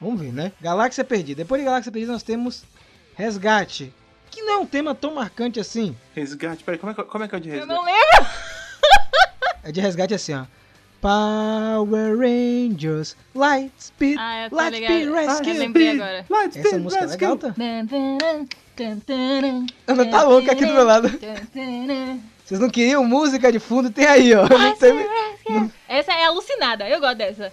Vamos ver, né? Galáxia Perdida. Depois de Galáxia Perdida nós temos Resgate. Que não é um tema tão marcante assim. Resgate, peraí, como é, que- como é que é o de Eu resgate? não lembro. É de resgate assim, ó. Power Rangers, Lightspeed, Ah, Lightspeed ligado. Rescue. Eu lembrei agora. Lightspeed, Essa música é Rescue. legal, tá? Ana Ana tá louca aqui do meu lado. Vocês não queriam música de fundo? Tem aí, ó. Tem- Essa é alucinada, eu gosto dessa.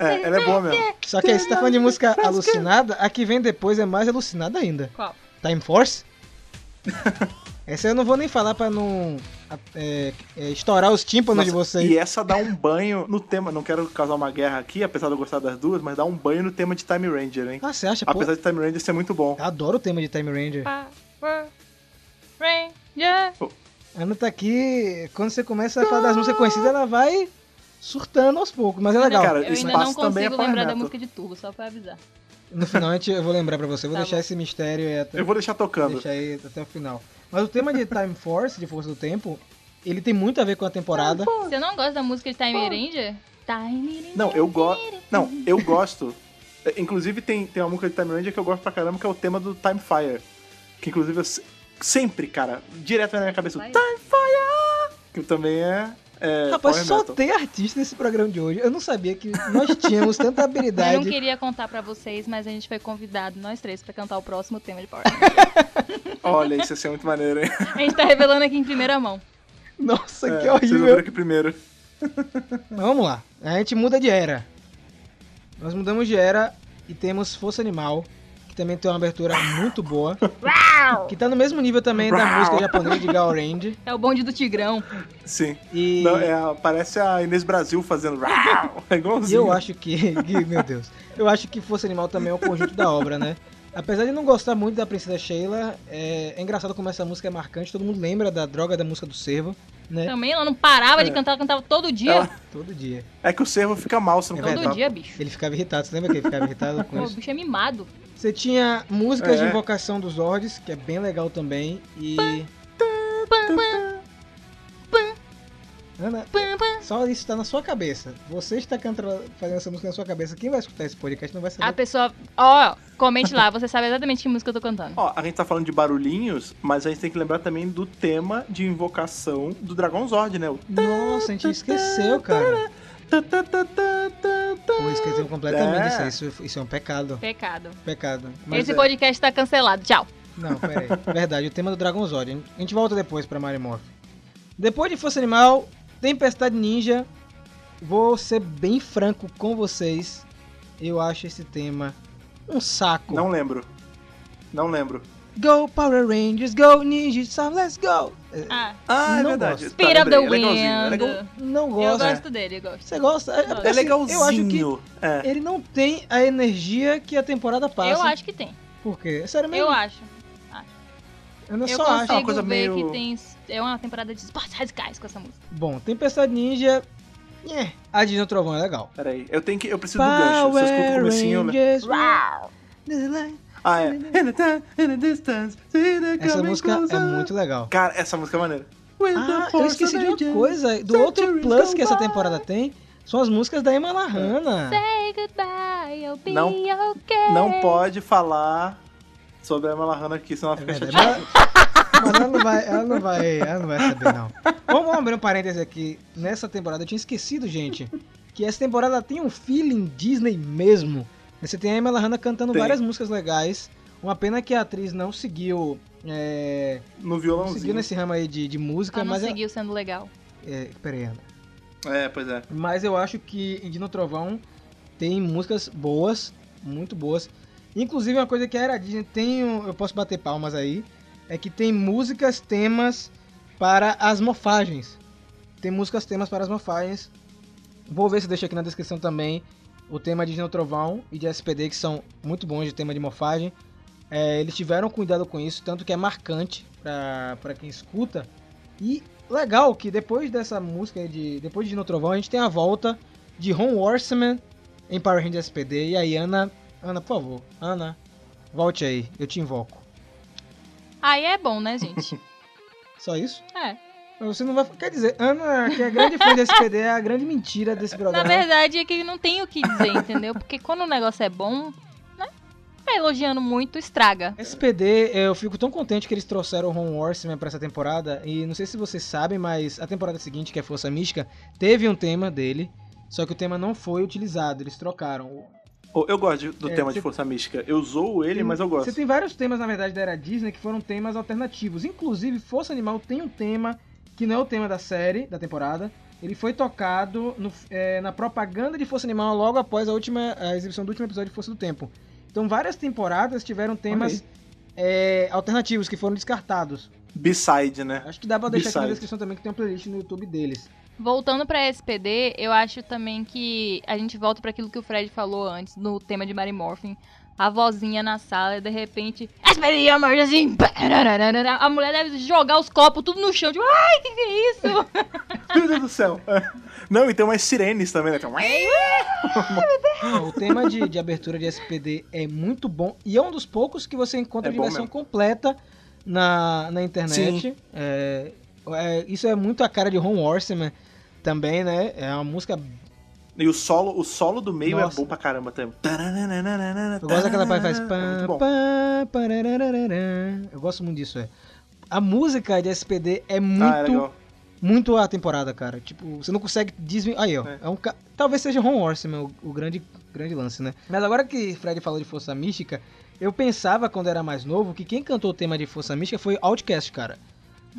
É, ela é boa mesmo. Só que aí você tá falando de música alucinada, a que vem depois é mais alucinada ainda. Qual? Time Force? Essa eu não vou nem falar pra não é, é, estourar os tímpanos de Nossa, vocês. E essa dá um banho no tema. Não quero causar uma guerra aqui, apesar de eu gostar das duas, mas dá um banho no tema de Time Ranger, hein? Ah, você acha? Pô, Apesar de Time Ranger ser muito bom. eu adoro o tema de Time Ranger. Power Ranger. A Ana tá aqui, quando você começa a falar das músicas conhecidas, ela vai surtando aos poucos, mas é legal. Cara, Eu ainda não também é consigo power lembrar da música de Turbo, só pra avisar. No final a gente, eu vou lembrar pra você, eu vou Tá deixar bom. esse mistério aí até, Eu vou deixar tocando. deixar aí até o final. Mas o tema de Time Force, de Força do Tempo, ele tem muito a ver com a temporada. Você não gosta da música de Time Ranger? Time Ranger. Não, eu gosto. Não, eu gosto. É, Inclusive tem, tem uma música de Time Ranger que eu gosto pra caramba, que é o tema do Time Fire. Que inclusive eu se- sempre, cara, direto na minha cabeça o? Time Fire! Que também é. É Rapaz, power só metal. tem artista nesse programa de hoje. Eu não sabia que nós tínhamos tanta Eu habilidade. não queria contar pra vocês, mas a gente foi convidado, nós três, pra cantar o próximo tema de Power. Olha, isso ia ser muito maneiro, hein? A gente tá revelando aqui em primeira mão. Nossa, É, que Vocês horrível. aqui primeiro. Vamos lá. A gente muda de era. Nós mudamos de era e temos Força Animal, também tem uma abertura muito boa. que tá no mesmo nível também da música japonesa de Gaorange. É o bonde do Tigrão. Sim. E, Não, é, parece a Inês Brasil fazendo. É e igualzinho. eu acho que, que- Meu Deus. Eu acho que Força Animal também é um conjunto da obra, né? Apesar de não gostar muito da Princesa Sheila, é, é engraçado como essa música é marcante. Todo mundo lembra da droga da música do Servo. né? Também ela não parava de É. cantar, ela cantava todo dia. Ela- Todo dia. É que o servo fica mal se não É cantar. todo dia, bicho. Ele ficava irritado. Você lembra que ele ficava irritado com Pô, o isso? bicho é mimado. Você tinha músicas de É. invocação dos Zords, que é bem legal também. E. Ana, só isso tá na sua cabeça. Você está cantando, fazendo essa música na sua cabeça. Quem vai escutar esse podcast não vai saber. A pessoa. Ó, comente lá, você sabe exatamente que música eu tô cantando. Ó, a gente tá falando de barulhinhos, mas a gente tem que lembrar também do tema de invocação do Dragão Zord, né? O Nossa, a gente esqueceu, cara. Pô, esqueceu completamente É. disso. aí. Isso, isso é um pecado. Pecado. Pecado. Mas Esse é- podcast tá cancelado. Tchau. Não, pera aí. Verdade, o tema do Dragon Zord. A gente volta depois pra Mario Morph. Depois de Força Animal, Tempestade Ninja. Vou ser bem franco com vocês. Eu acho esse tema um saco. Não lembro. Não lembro. Go Power Rangers, go Ninja, so let's go. É, Ah, Ah, é Não verdade. gosto. Tá, Speed of the. É legalzinho, é Wind. Não Eu gosto. gosto dele, eu gosto. Você gosta? É, porque, É assim, Eu acho que legalzinho. É. ele não tem a energia que a temporada passa. Eu acho que tem. Por quê? É sério mesmo? Eu acho. Eu não Eu só acho. uma coisa ver meio- que tem. É uma temporada de esportes radicais com essa música. Bom, Tempestade Ninja. É, a Disney Trovão é legal. Peraí, eu tenho que. Eu preciso do gancho. Se eu escuto o comecinho, né? Rangers, Uau! Ah, é. In the time, in the distance, see the Essa música é muito legal. Cara, essa música é maneira. Ah, eu esqueci de uma coisa. Do outro plus que essa temporada tem, são as músicas da Emma Lahana. Say goodbye, I'll be Não- okay. Não pode falar sobre a Emma Lahana aqui, senão ela É fica verdade. chateada. Mas, ela, não vai, ela, não vai, ela não vai saber, não. Vamos, vamos abrir um parêntese aqui. Nessa temporada, eu tinha esquecido, gente, que essa temporada tem um feeling Disney mesmo. Você tem a Emma Lahana cantando Tem. várias músicas legais. Uma pena que a atriz não seguiu. É, No não violãozinho. seguiu nesse ramo aí de, de música, Ela não mas. ela- seguiu sendo legal. É, peraí, Ana. É, pois é. Mas eu acho que em Dino Trovão tem músicas boas, muito boas. Inclusive uma coisa que era Disney tem, um- eu posso bater palmas aí, é que tem músicas temas para as mofagens. Tem músicas temas para as mofagens. Vou ver se eu deixo aqui na descrição também o tema de Dino Trovão e de SPD que são muito bons de tema de mofagem. É, eles tiveram cuidado com isso, tanto que é marcante para quem escuta. E legal que depois dessa música de depois de Dino Trovão a gente tem a volta de Ron Horseman em Power Rangers SPD. E aí Ana, Ana, por favor, Ana, volte aí, eu te invoco. Aí é bom, né, gente? Só isso? É. Mas Você não vai. Quer dizer, Ana, que é grande fã de SPD, é a grande mentira desse Na programa. verdade é que não tem o que dizer, entendeu? Porque quando o negócio é bom, né? Ficar elogiando muito estraga. SPD, eu fico tão contente que eles trouxeram o Ron Horseman pra essa temporada. E não sei se vocês sabem, mas a temporada seguinte, que é Força Mística, teve um tema dele. Só que o tema não foi utilizado, eles trocaram. Ô, Eu gosto do É, tema você- de Força Mística. Eu zoo ele, Tem- mas eu gosto. Você tem vários temas, na verdade, da era Disney que foram temas alternativos. Inclusive, Força Animal tem um tema que não é o tema da série, da temporada. Ele foi tocado no- é, na propaganda de Força Animal logo após a última a exibição do último episódio de Força do Tempo. Então, várias temporadas tiveram temas é, alternativos que foram descartados. B-side, né? Acho que dá pra deixar aqui na descrição também que tem uma playlist no YouTube deles. Voltando pra SPD, eu acho também que a gente volta pra aquilo que o Fred falou antes, no tema de Mary Morphin. A vozinha na sala e de repente. Emergency! A mulher deve jogar os copos tudo no chão. Tipo, ai, que que é isso? Meu Deus do céu. Não, e tem umas sirenes também, né? O tema de, de abertura de SPD é muito bom e é um dos poucos que você encontra É de versão mesmo. completa na, na internet. É, é, isso é muito a cara de Ron Horseman também, né? É uma música. E o solo, o solo do meio Nossa. é bom pra caramba também. Eu gosto daquela parte faz. É pá. Eu gosto muito disso, é. A música de SPD é Ah, é muito, legal. muito a temporada, cara. Tipo, você não consegue desvincular. Aí, ó. É. É. um ca- Talvez seja Ron Horseman o, o grande, grande lance, né? Mas agora que Fred falou de Força Mística, eu pensava quando era mais novo que quem cantou o tema de Força Mística foi Outcast, cara.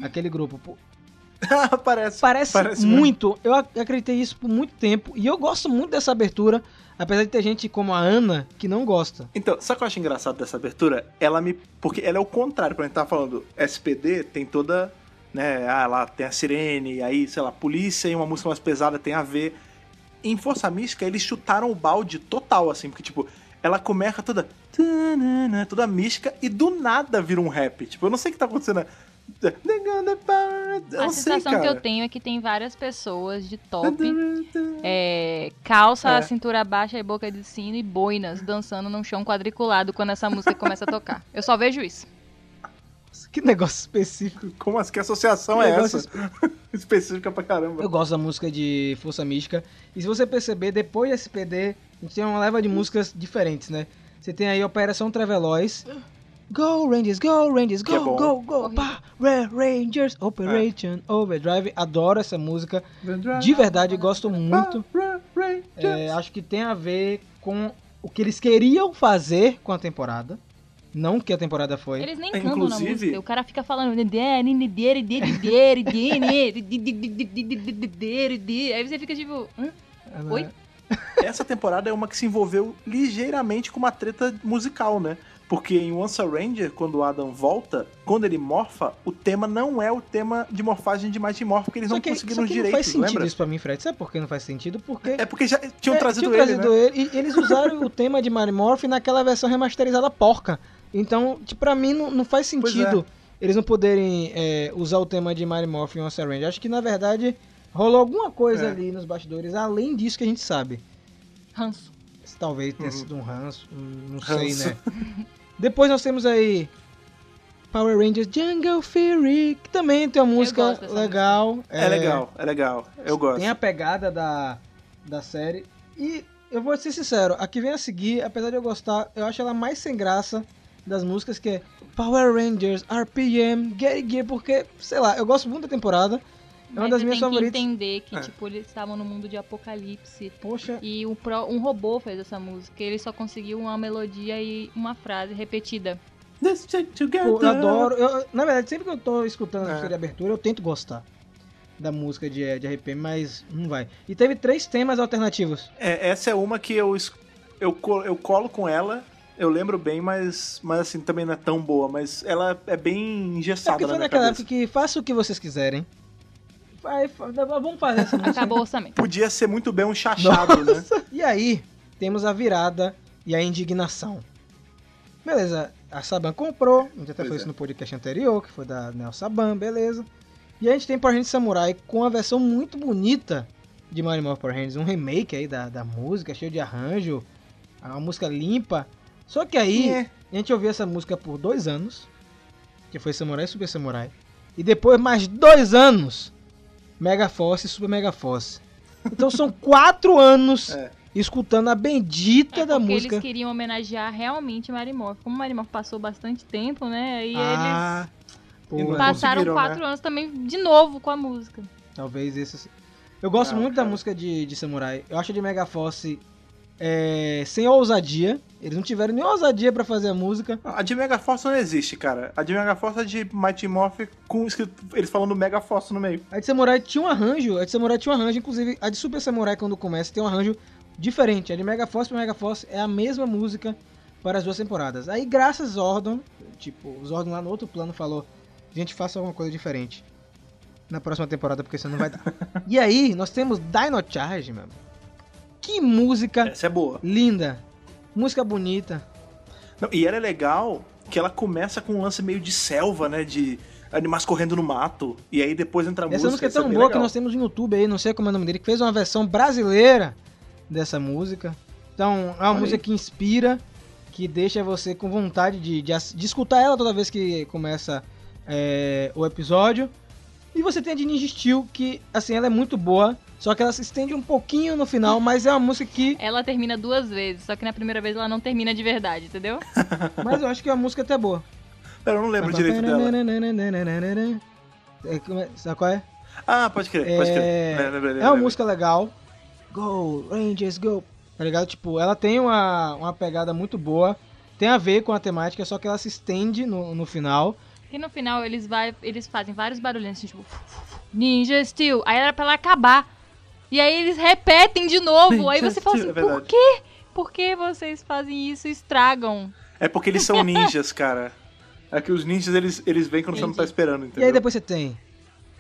Aquele grupo. Parece. Parece, Parece mesmo. muito. Eu ac- acreditei isso por muito tempo. E eu gosto muito dessa abertura. Apesar de ter gente como a Ana que não gosta. Então, sabe o que eu acho engraçado dessa abertura? Ela me. Porque ela é o contrário, quando a gente tava falando SPD, tem toda. Né, ah, lá tem a sirene, aí, sei lá, polícia e uma música mais pesada tem a ver. Em Força Mística, eles chutaram o balde total, assim, porque, tipo, ela começa toda. toda mística e do nada vira um rap. Tipo, eu não sei o que tá acontecendo. Eu A sei, sensação que eu tenho é que tem várias pessoas de top, é, calça, É. cintura baixa e boca de sino e boinas dançando num chão quadriculado quando essa música começa a tocar. Eu só vejo isso. Que negócio específico. Como assim? Que associação é Negócio essa? Específica pra caramba. Eu gosto da música de Força Mística. E se você perceber, depois desse PD, a gente tem uma leva de músicas diferentes, né? Você tem aí Operação Treveloz. Go Rangers, Go Rangers, Que é Go. Go, Go. Power Rangers, Operation Overdrive. Adoro essa música. De verdade, gosto muito. É, acho que tem a ver com o que eles queriam fazer com a temporada. Não o que a temporada foi. Eles nem É, cantam na inclusive- música. O cara fica falando. Aí você fica tipo. hã? Oi? Essa temporada é uma que se envolveu ligeiramente com uma treta musical, né? Porque em Once a Ranger, quando o Adam volta, quando ele morfa, o tema não é o tema de morfagem de Mighty Morph, porque eles Só não que, conseguiram só os que não direitos, faz sentido lembra? isso pra mim, Fred. Sabe por que não faz sentido? Porque É porque já tinham É, trazido, tinham ele, trazido né? ele, e eles usaram o tema de Mario Morph naquela versão remasterizada porca. Então, tipo, pra mim não, não faz Pois sentido eles não poderem é, usar o tema de Mario Morph em Monster Range. Acho que na verdade rolou alguma coisa É. ali nos bastidores, além disso que a gente sabe. Ranço. Talvez tenha Uhum. sido um ranço, não Ranço. sei, né? Depois nós temos aí Power Rangers Jungle Fury, que também tem uma música gosto dessa legal. É, legal, é legal. Eu gosto. Tem a pegada da, da série. E eu vou ser sincero, a que vem a seguir, apesar de eu gostar, eu acho ela mais sem graça das músicas, que é Power Rangers, RPM, Get Gear, porque, sei lá, eu gosto muito da temporada. É uma Mas das minhas tem favoritas. que entender que, É. tipo, eles estavam no mundo de apocalipse. Poxa, E um, pro- um robô fez essa música. Ele só conseguiu uma melodia e uma frase repetida. Pô, eu adoro. eu- na verdade, sempre que eu tô escutando a É. música de abertura, eu tento gostar da música de, de RPM, mas não vai. E teve três temas alternativos. É, essa é uma que eu, eu, eu colo com ela, eu lembro bem, mas, mas assim, também não é tão boa, mas ela é bem É engessada porque na foi minha naquela cabeça. época que faça o que vocês quiserem. Fa- vamos fazer essa música. Acabou o orçamento. Podia ser muito bem um chachado, né? E aí, temos a virada e a indignação. Beleza, a Saban comprou, a gente até Pois falou é. isso no podcast anterior, que foi da Nel Saban, beleza. E a gente tem Power Rangers Samurai com a versão muito bonita de Mario Morph Power Rangers, um remake aí da, da música, cheio de arranjo, uma música limpa. Só que aí, É. a gente ouviu essa música por dois anos, que foi Samurai e Super Samurai. E depois mais dois anos, Mega Force e Super Mega Force. Então são quatro anos É. escutando a bendita É da porque música. eles queriam homenagear realmente Marimorph. Como Marimorph passou bastante tempo, né? E ah, pô, E eles passa- passaram conseguiram, quatro né? anos também de novo com a música. talvez esse. Eu gosto Não, muito cara. da música de, de Samurai. Eu acho de Mega Force é, sem ousadia. Eles não tiveram nem ousadia pra fazer a música. A de Mega Force não existe, cara. A de Mega Force é de Mighty Morph com eles falando Mega Force no meio. A de Samurai tinha um arranjo. A de Samurai tinha um arranjo, inclusive a de Super Samurai quando começa tem um arranjo diferente. A de Mega Force pra Mega Force é a mesma música para as duas temporadas. Aí graças a Zordon, tipo, o Zordon lá no outro plano falou, gente, faça alguma coisa diferente. Na próxima temporada, porque senão não vai dar. e aí, nós temos Dino Charge, mano. Que música Essa é boa. linda. Música bonita. Não, e ela é legal que ela começa com um lance meio de selva, né? De animais correndo no mato. E aí depois entra a Essa música. música é isso tão boa que legal. nós temos no YouTube aí, não sei como é o nome dele, que fez uma versão brasileira dessa música. Então, é uma Olha música aí. que inspira, que deixa você com vontade de, de, de escutar ela toda vez que começa é, o episódio. E você tem a de Ninja Steel, que, assim, ela é muito boa, só que ela se estende um pouquinho no final, mas é uma música que... Ela termina duas vezes, só que na primeira vez ela não termina de verdade, entendeu? Mas eu acho que é uma música até boa. Pera, eu não lembro direito dela. É, como é- sabe qual é? Ah, pode crer, pode crer. É, é uma música legal. Go, Rangers, go. Tá ligado? Tipo, ela tem uma, uma pegada muito boa. Tem a ver com a temática, só que ela se estende no, no final. E no final eles, vai, eles fazem vários barulhinhos, assim, tipo, Ninja Steel. Aí era pra ela acabar. E aí eles repetem de novo. aí você fala Steel, assim, é por quê? Por que vocês fazem isso e estragam? É porque eles são ninjas, cara. É que os ninjas eles, eles vêm quando você não tá Entendi. esperando, E entendeu? aí depois você tem.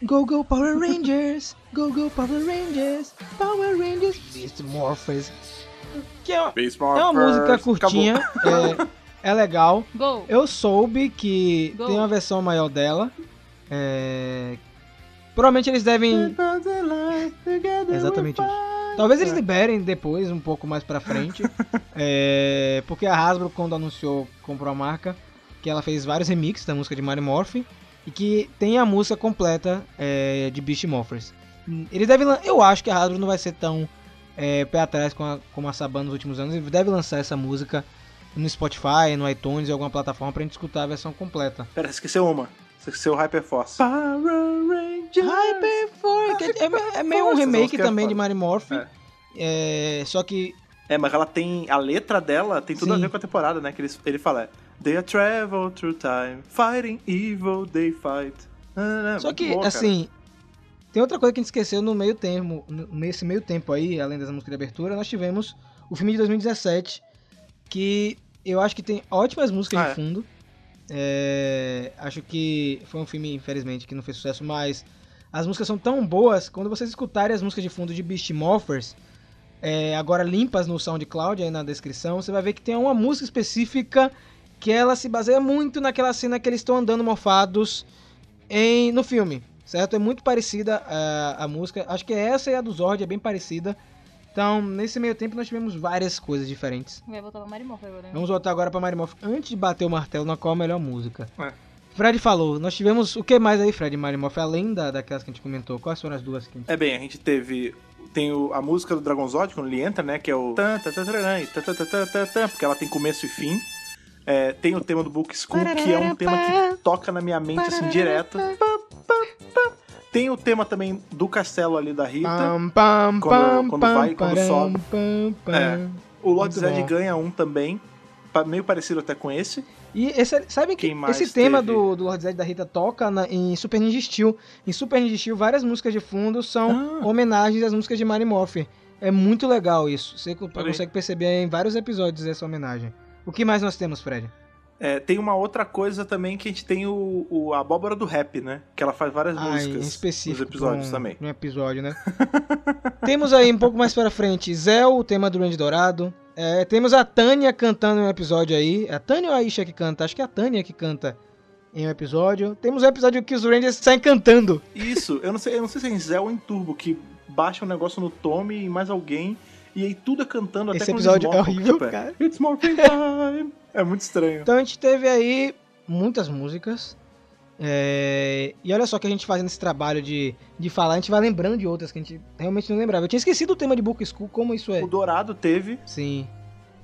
Go, go, Power Rangers! Go, go, Power Rangers! Power Rangers! Beast Morphers! Que é uma, Beast é uma música curtinha, é, é legal. Go! Eu soube que Go. tem uma versão maior dela. É, Provavelmente eles devem. Exatamente isso. Talvez eles liberem depois, um pouco mais pra frente. é, porque a Hasbro, quando anunciou, comprou a marca, que ela fez vários remixes da música de Mario Morphin e que tem a música completa é, de Beast Morphers. Eles devem. lan- Eu acho que a Hasbro não vai ser tão é, pé atrás com a, como a Saban nos últimos anos. Ele deve lançar essa música no Spotify, no iTunes, em alguma plataforma pra gente escutar a versão completa. Pera, esqueceu uma. Esqueceu o Hyperforce. Power! Hyperforce, é, é- é meio um remake é também de foda. Mario Morphin. É. É, só que É, mas ela tem. A letra dela tem tudo a Sim. ver com a temporada, né? Que ele, ele fala: é, They are travel through time, fighting evil, they fight. Ah, Só que, cara. assim, tem outra coisa que a gente esqueceu no meio termo, n- nesse meio tempo aí, além das músicas de abertura, nós tivemos o filme de 2017, que eu acho que tem ótimas músicas Ah, de é? fundo. É, acho que foi um filme, infelizmente, que não fez sucesso, mas as músicas são tão boas, quando vocês escutarem as músicas de fundo de Beast Morphers, é, agora limpas no SoundCloud aí na descrição, você vai ver que tem uma música específica que ela se baseia muito naquela cena que eles estão andando morfados em, no filme, certo? É muito parecida a, a música. Acho que essa e a do Zord é bem parecida. Então, nesse meio tempo, nós tivemos várias coisas diferentes. Vai voltar pra agora. né? Vamos voltar agora pra Marimorph antes de bater o martelo na qual a melhor música. É. Fred falou, nós tivemos o que mais aí, Fred, Marimorph, além da, daquelas que a gente comentou? Quais foram as duas que a gente... É bem, a gente teve. Tem o- a música do Dragon Zod, quando ele entra, né? Que é o. e Porque ela tem começo e fim. É, tem o tema do Book School, que é um tema que toca na minha mente assim direto. Tem o tema também do castelo ali da Rita. Quando- quando vai, quando sobe. É. O Lord Zed ganha um também. Meio parecido até com esse. E esse, sabe que esse tema teve? do, do Lord Zed da Rita toca na- em Super Ninja Steel. Em Super Ninja Steel, várias músicas de fundo são Ah. homenagens às músicas de Mario Morphin. É muito legal isso. Você consegue perceber em vários episódios essa homenagem. O que mais nós temos, Fred? É, tem uma outra coisa também que a gente tem o, o- a abóbora do rap, né? Que ela faz várias Ah, em músicas específico. nos episódios um, também. Um episódio, né? temos aí um pouco mais pra frente Zell, o tema do Range Dourado. É, temos a Tânia cantando em um episódio aí. É a Tânia ou a Isha que canta? Acho que é a Tânia que canta em um episódio. Temos um episódio que os Rangers saem cantando. Isso, eu não sei, eu não sei se é em Zell ou em Turbo, que baixa um negócio no Tommy e mais alguém, e aí tudo é cantando até Esse episódio é horrível, tipo, cara. It's morphing time. É muito estranho. Então a gente teve aí muitas músicas. É, E olha só que a gente fazendo esse trabalho de, de falar, a gente vai lembrando de outras que a gente realmente não lembrava. Eu tinha esquecido o tema de Book School, como isso é. O Dourado teve Sim.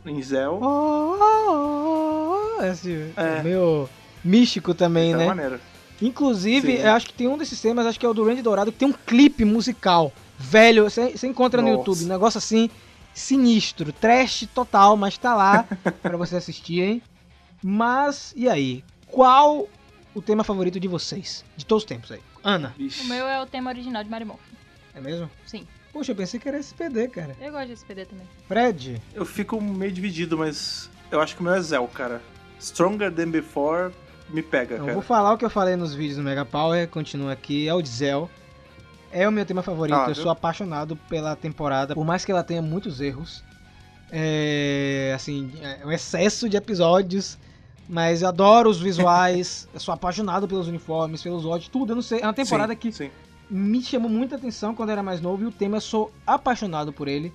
em Zell. Oh, oh, oh, Esse É. meio místico também, Tá né? maneiro. Inclusive, Sim. eu acho que tem um desses temas, acho que é o do Randy Dourado, que tem um clipe musical. Velho, você você encontra no Nossa. YouTube, um negócio assim, sinistro, trash total, mas tá lá pra você assistir, hein? Mas, e aí? Qual o tema favorito de vocês? De todos os tempos aí. Ana, Vixe. O meu é o tema original de Mario Morph. é mesmo? Sim. Poxa, eu pensei que era SPD, cara. Eu gosto de SPD também. Fred, Eu fico meio dividido, mas eu acho que o meu é Zell, cara. Stronger Than Before me pega, eu cara. vou falar o que eu falei nos vídeos do Mega Power, continua aqui, é o Diesel. É o meu tema favorito, Ah, eu viu? sou apaixonado pela temporada, por mais que ela tenha muitos erros. É, assim, é um excesso de episódios, mas eu adoro os visuais, eu sou apaixonado pelos uniformes, pelos odds, tudo, eu não sei, é uma temporada sim, que Sim. me chamou muita atenção quando eu era mais novo e o tema eu sou apaixonado por ele.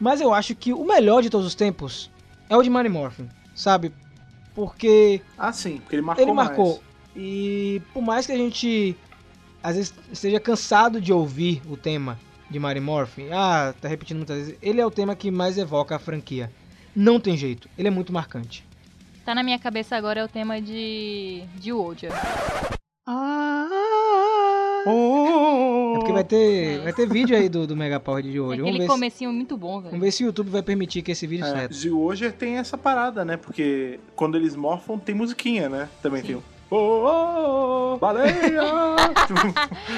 Mas eu acho que o melhor de todos os tempos é o de Mario Morphin, sabe? Porque Ah, sim, porque ele marcou ele mais. marcou. E por mais que a gente às vezes esteja cansado de ouvir o tema de Mario Morphin, ah, tá repetindo muitas vezes, ele é o tema que mais evoca a franquia. Não tem jeito, ele é muito marcante. Tá na minha cabeça agora é o tema de. de Wodia. É porque vai ter, vai ter vídeo aí do, do Mega Power de hoje. Vamos Aquele ver, se, comecinho muito bom, velho. vamos ver se o YouTube vai permitir que esse vídeo É, saia. de hoje tem essa parada, né? Porque quando eles morfam, tem musiquinha, né? Também Sim. tem. Oh, oh, oh, baleia! Tipo,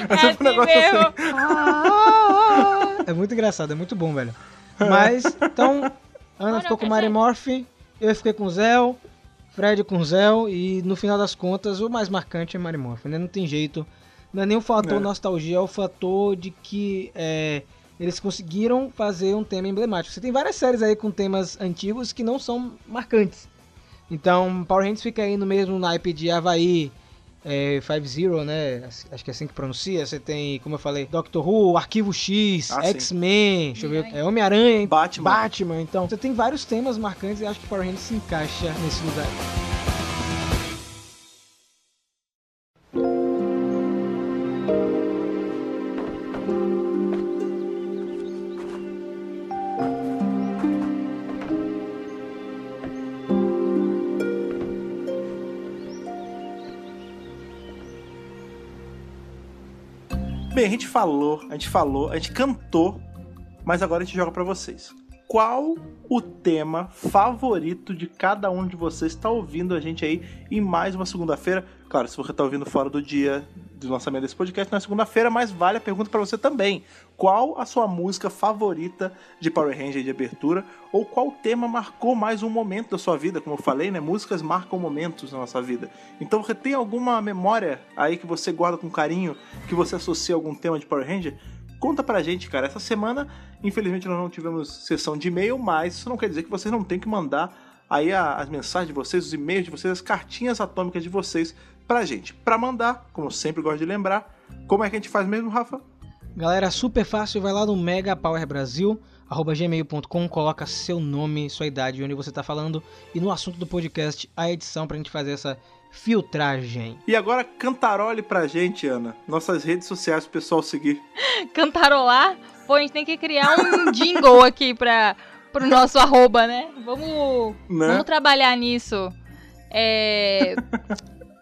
é É sempre um assim negócio mesmo. assim. É muito engraçado, é muito bom, velho. Mas, então, Ana Olha, ficou com pensei- Morphin, eu fiquei com o Zell, Fred com o Zell, e no final das contas, o mais marcante é Mario Morphin, né? Não tem jeito. Não é nem o fator É. nostalgia, é o fator de que é, eles conseguiram fazer um tema emblemático. Você tem várias séries aí com temas antigos que não são marcantes. Então, Power Rangers fica aí no mesmo naipe de Havaí, é, Five Zero, né? Acho que é assim que pronuncia. Você tem, como eu falei, Doctor Who, Arquivo X, Ah. X-Men, deixa eu ver, é Homem-Aranha, Batman. Batman. Então, você tem vários temas marcantes e acho que Power Rangers se encaixa nesse lugar. A gente falou, a gente falou, a gente cantou, mas agora a gente joga pra vocês. Qual o tema favorito de cada um de vocês está ouvindo a gente aí em mais uma segunda-feira? Claro, se você está ouvindo fora do dia do lançamento desse podcast, é segunda-feira, mas vale a pergunta para você também. Qual a sua música favorita de Power Ranger de abertura? Ou qual tema marcou mais um momento da sua vida? Como eu falei, né? Músicas marcam momentos na nossa vida. Então você tem alguma memória aí que você guarda com carinho, que você associa a algum tema de Power Ranger? Conta pra gente, cara. Essa semana, infelizmente, nós não tivemos sessão de e-mail, mas isso não quer dizer que vocês não têm que mandar aí as mensagens de vocês, os e-mails de vocês, as cartinhas atômicas de vocês pra gente. Pra mandar, como eu sempre gosto de lembrar, como é que a gente faz mesmo, Rafa? Galera, super fácil, vai lá no Mega Power Brasil, arroba gmail.com, coloca seu nome, sua idade, onde você tá falando, e no assunto do podcast, a edição pra gente fazer essa filtragem. E agora cantarole pra gente, Ana. Nossas redes sociais pro pessoal seguir. Cantarolar? Pô, a gente tem que criar um jingle aqui pra, pro nosso arroba, né? Vamos, Né? vamos trabalhar nisso. É...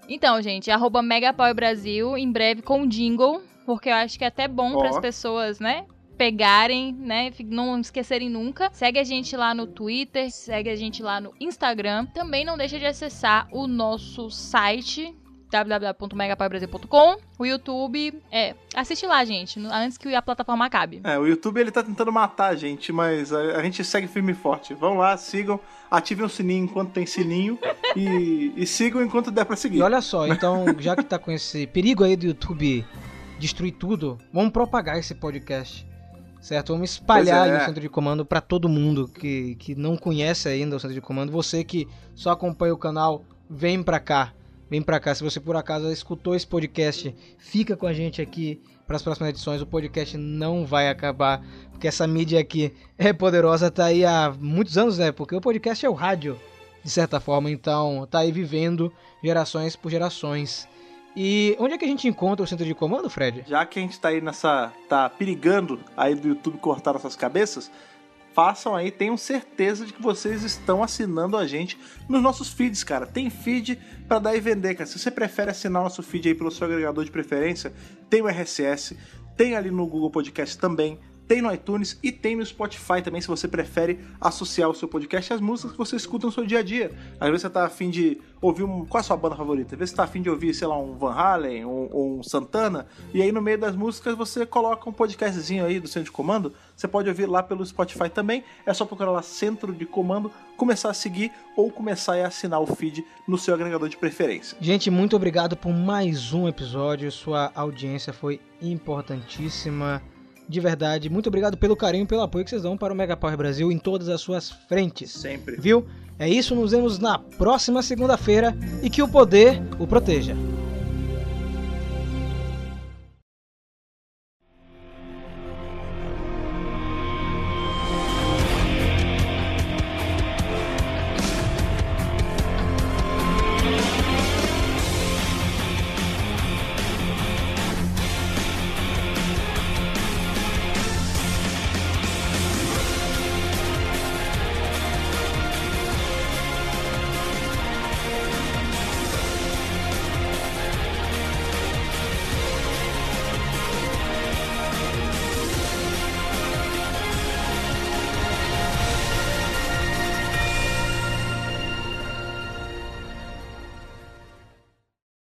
Então, gente, arroba Megapower Brasil, em breve com jingle, porque eu acho que é até bom Ó. para as pessoas, né? Pegarem, né? Não esquecerem nunca. Segue a gente lá no Twitter, segue a gente lá no Instagram. Também não deixa de acessar o nosso site www.megapowerbrasil.com, o YouTube. É, assiste lá, gente, antes que a plataforma acabe. É, o YouTube ele tá tentando matar a gente, mas a, a gente segue firme e forte. Vão lá, sigam, ativem o sininho enquanto tem sininho e, e sigam enquanto der pra seguir. E olha só, então, já que tá com esse perigo aí do YouTube destruir tudo, vamos propagar esse podcast. Certo? Vamos espalhar é. aí o centro de comando pra todo mundo que, que não conhece ainda o centro de comando. Você que só acompanha o canal, vem pra cá. Vem pra cá. Se você por acaso escutou esse podcast, fica com a gente aqui para as próximas edições. O podcast não vai acabar, porque essa mídia aqui é poderosa, tá aí há muitos anos, né? Porque o podcast é o rádio, de certa forma, então tá aí vivendo gerações por gerações. E onde é que a gente encontra o centro de comando, Fred? Já que a gente tá aí nessa. tá perigando aí do YouTube cortar nossas cabeças, façam aí, tenham certeza de que vocês estão assinando a gente nos nossos feeds, cara. Tem feed pra dar e vender, cara. Se você prefere assinar nosso feed aí pelo seu agregador de preferência, tem o RSS, tem ali no Google Podcast também. Tem no iTunes e tem no Spotify também, se você prefere associar o seu podcast às músicas que você escuta no seu dia a dia. Às vezes você tá afim de ouvir um. Qual é a sua banda favorita? Às vezes você tá afim de ouvir, sei lá, um Van Halen ou um, um Santana, e aí no meio das músicas você coloca um podcastzinho aí do Centro de Comando. Você pode ouvir lá pelo Spotify também. É só procurar lá Centro de Comando, começar a seguir ou começar a assinar o feed no seu agregador de preferência. Gente, muito obrigado por mais um episódio. Sua audiência foi importantíssima. De verdade, muito obrigado pelo carinho e pelo apoio que vocês dão para o Mega Power Brasil em todas as suas frentes. Sempre. Viu? É isso, nos vemos na próxima segunda-feira e que o poder o proteja.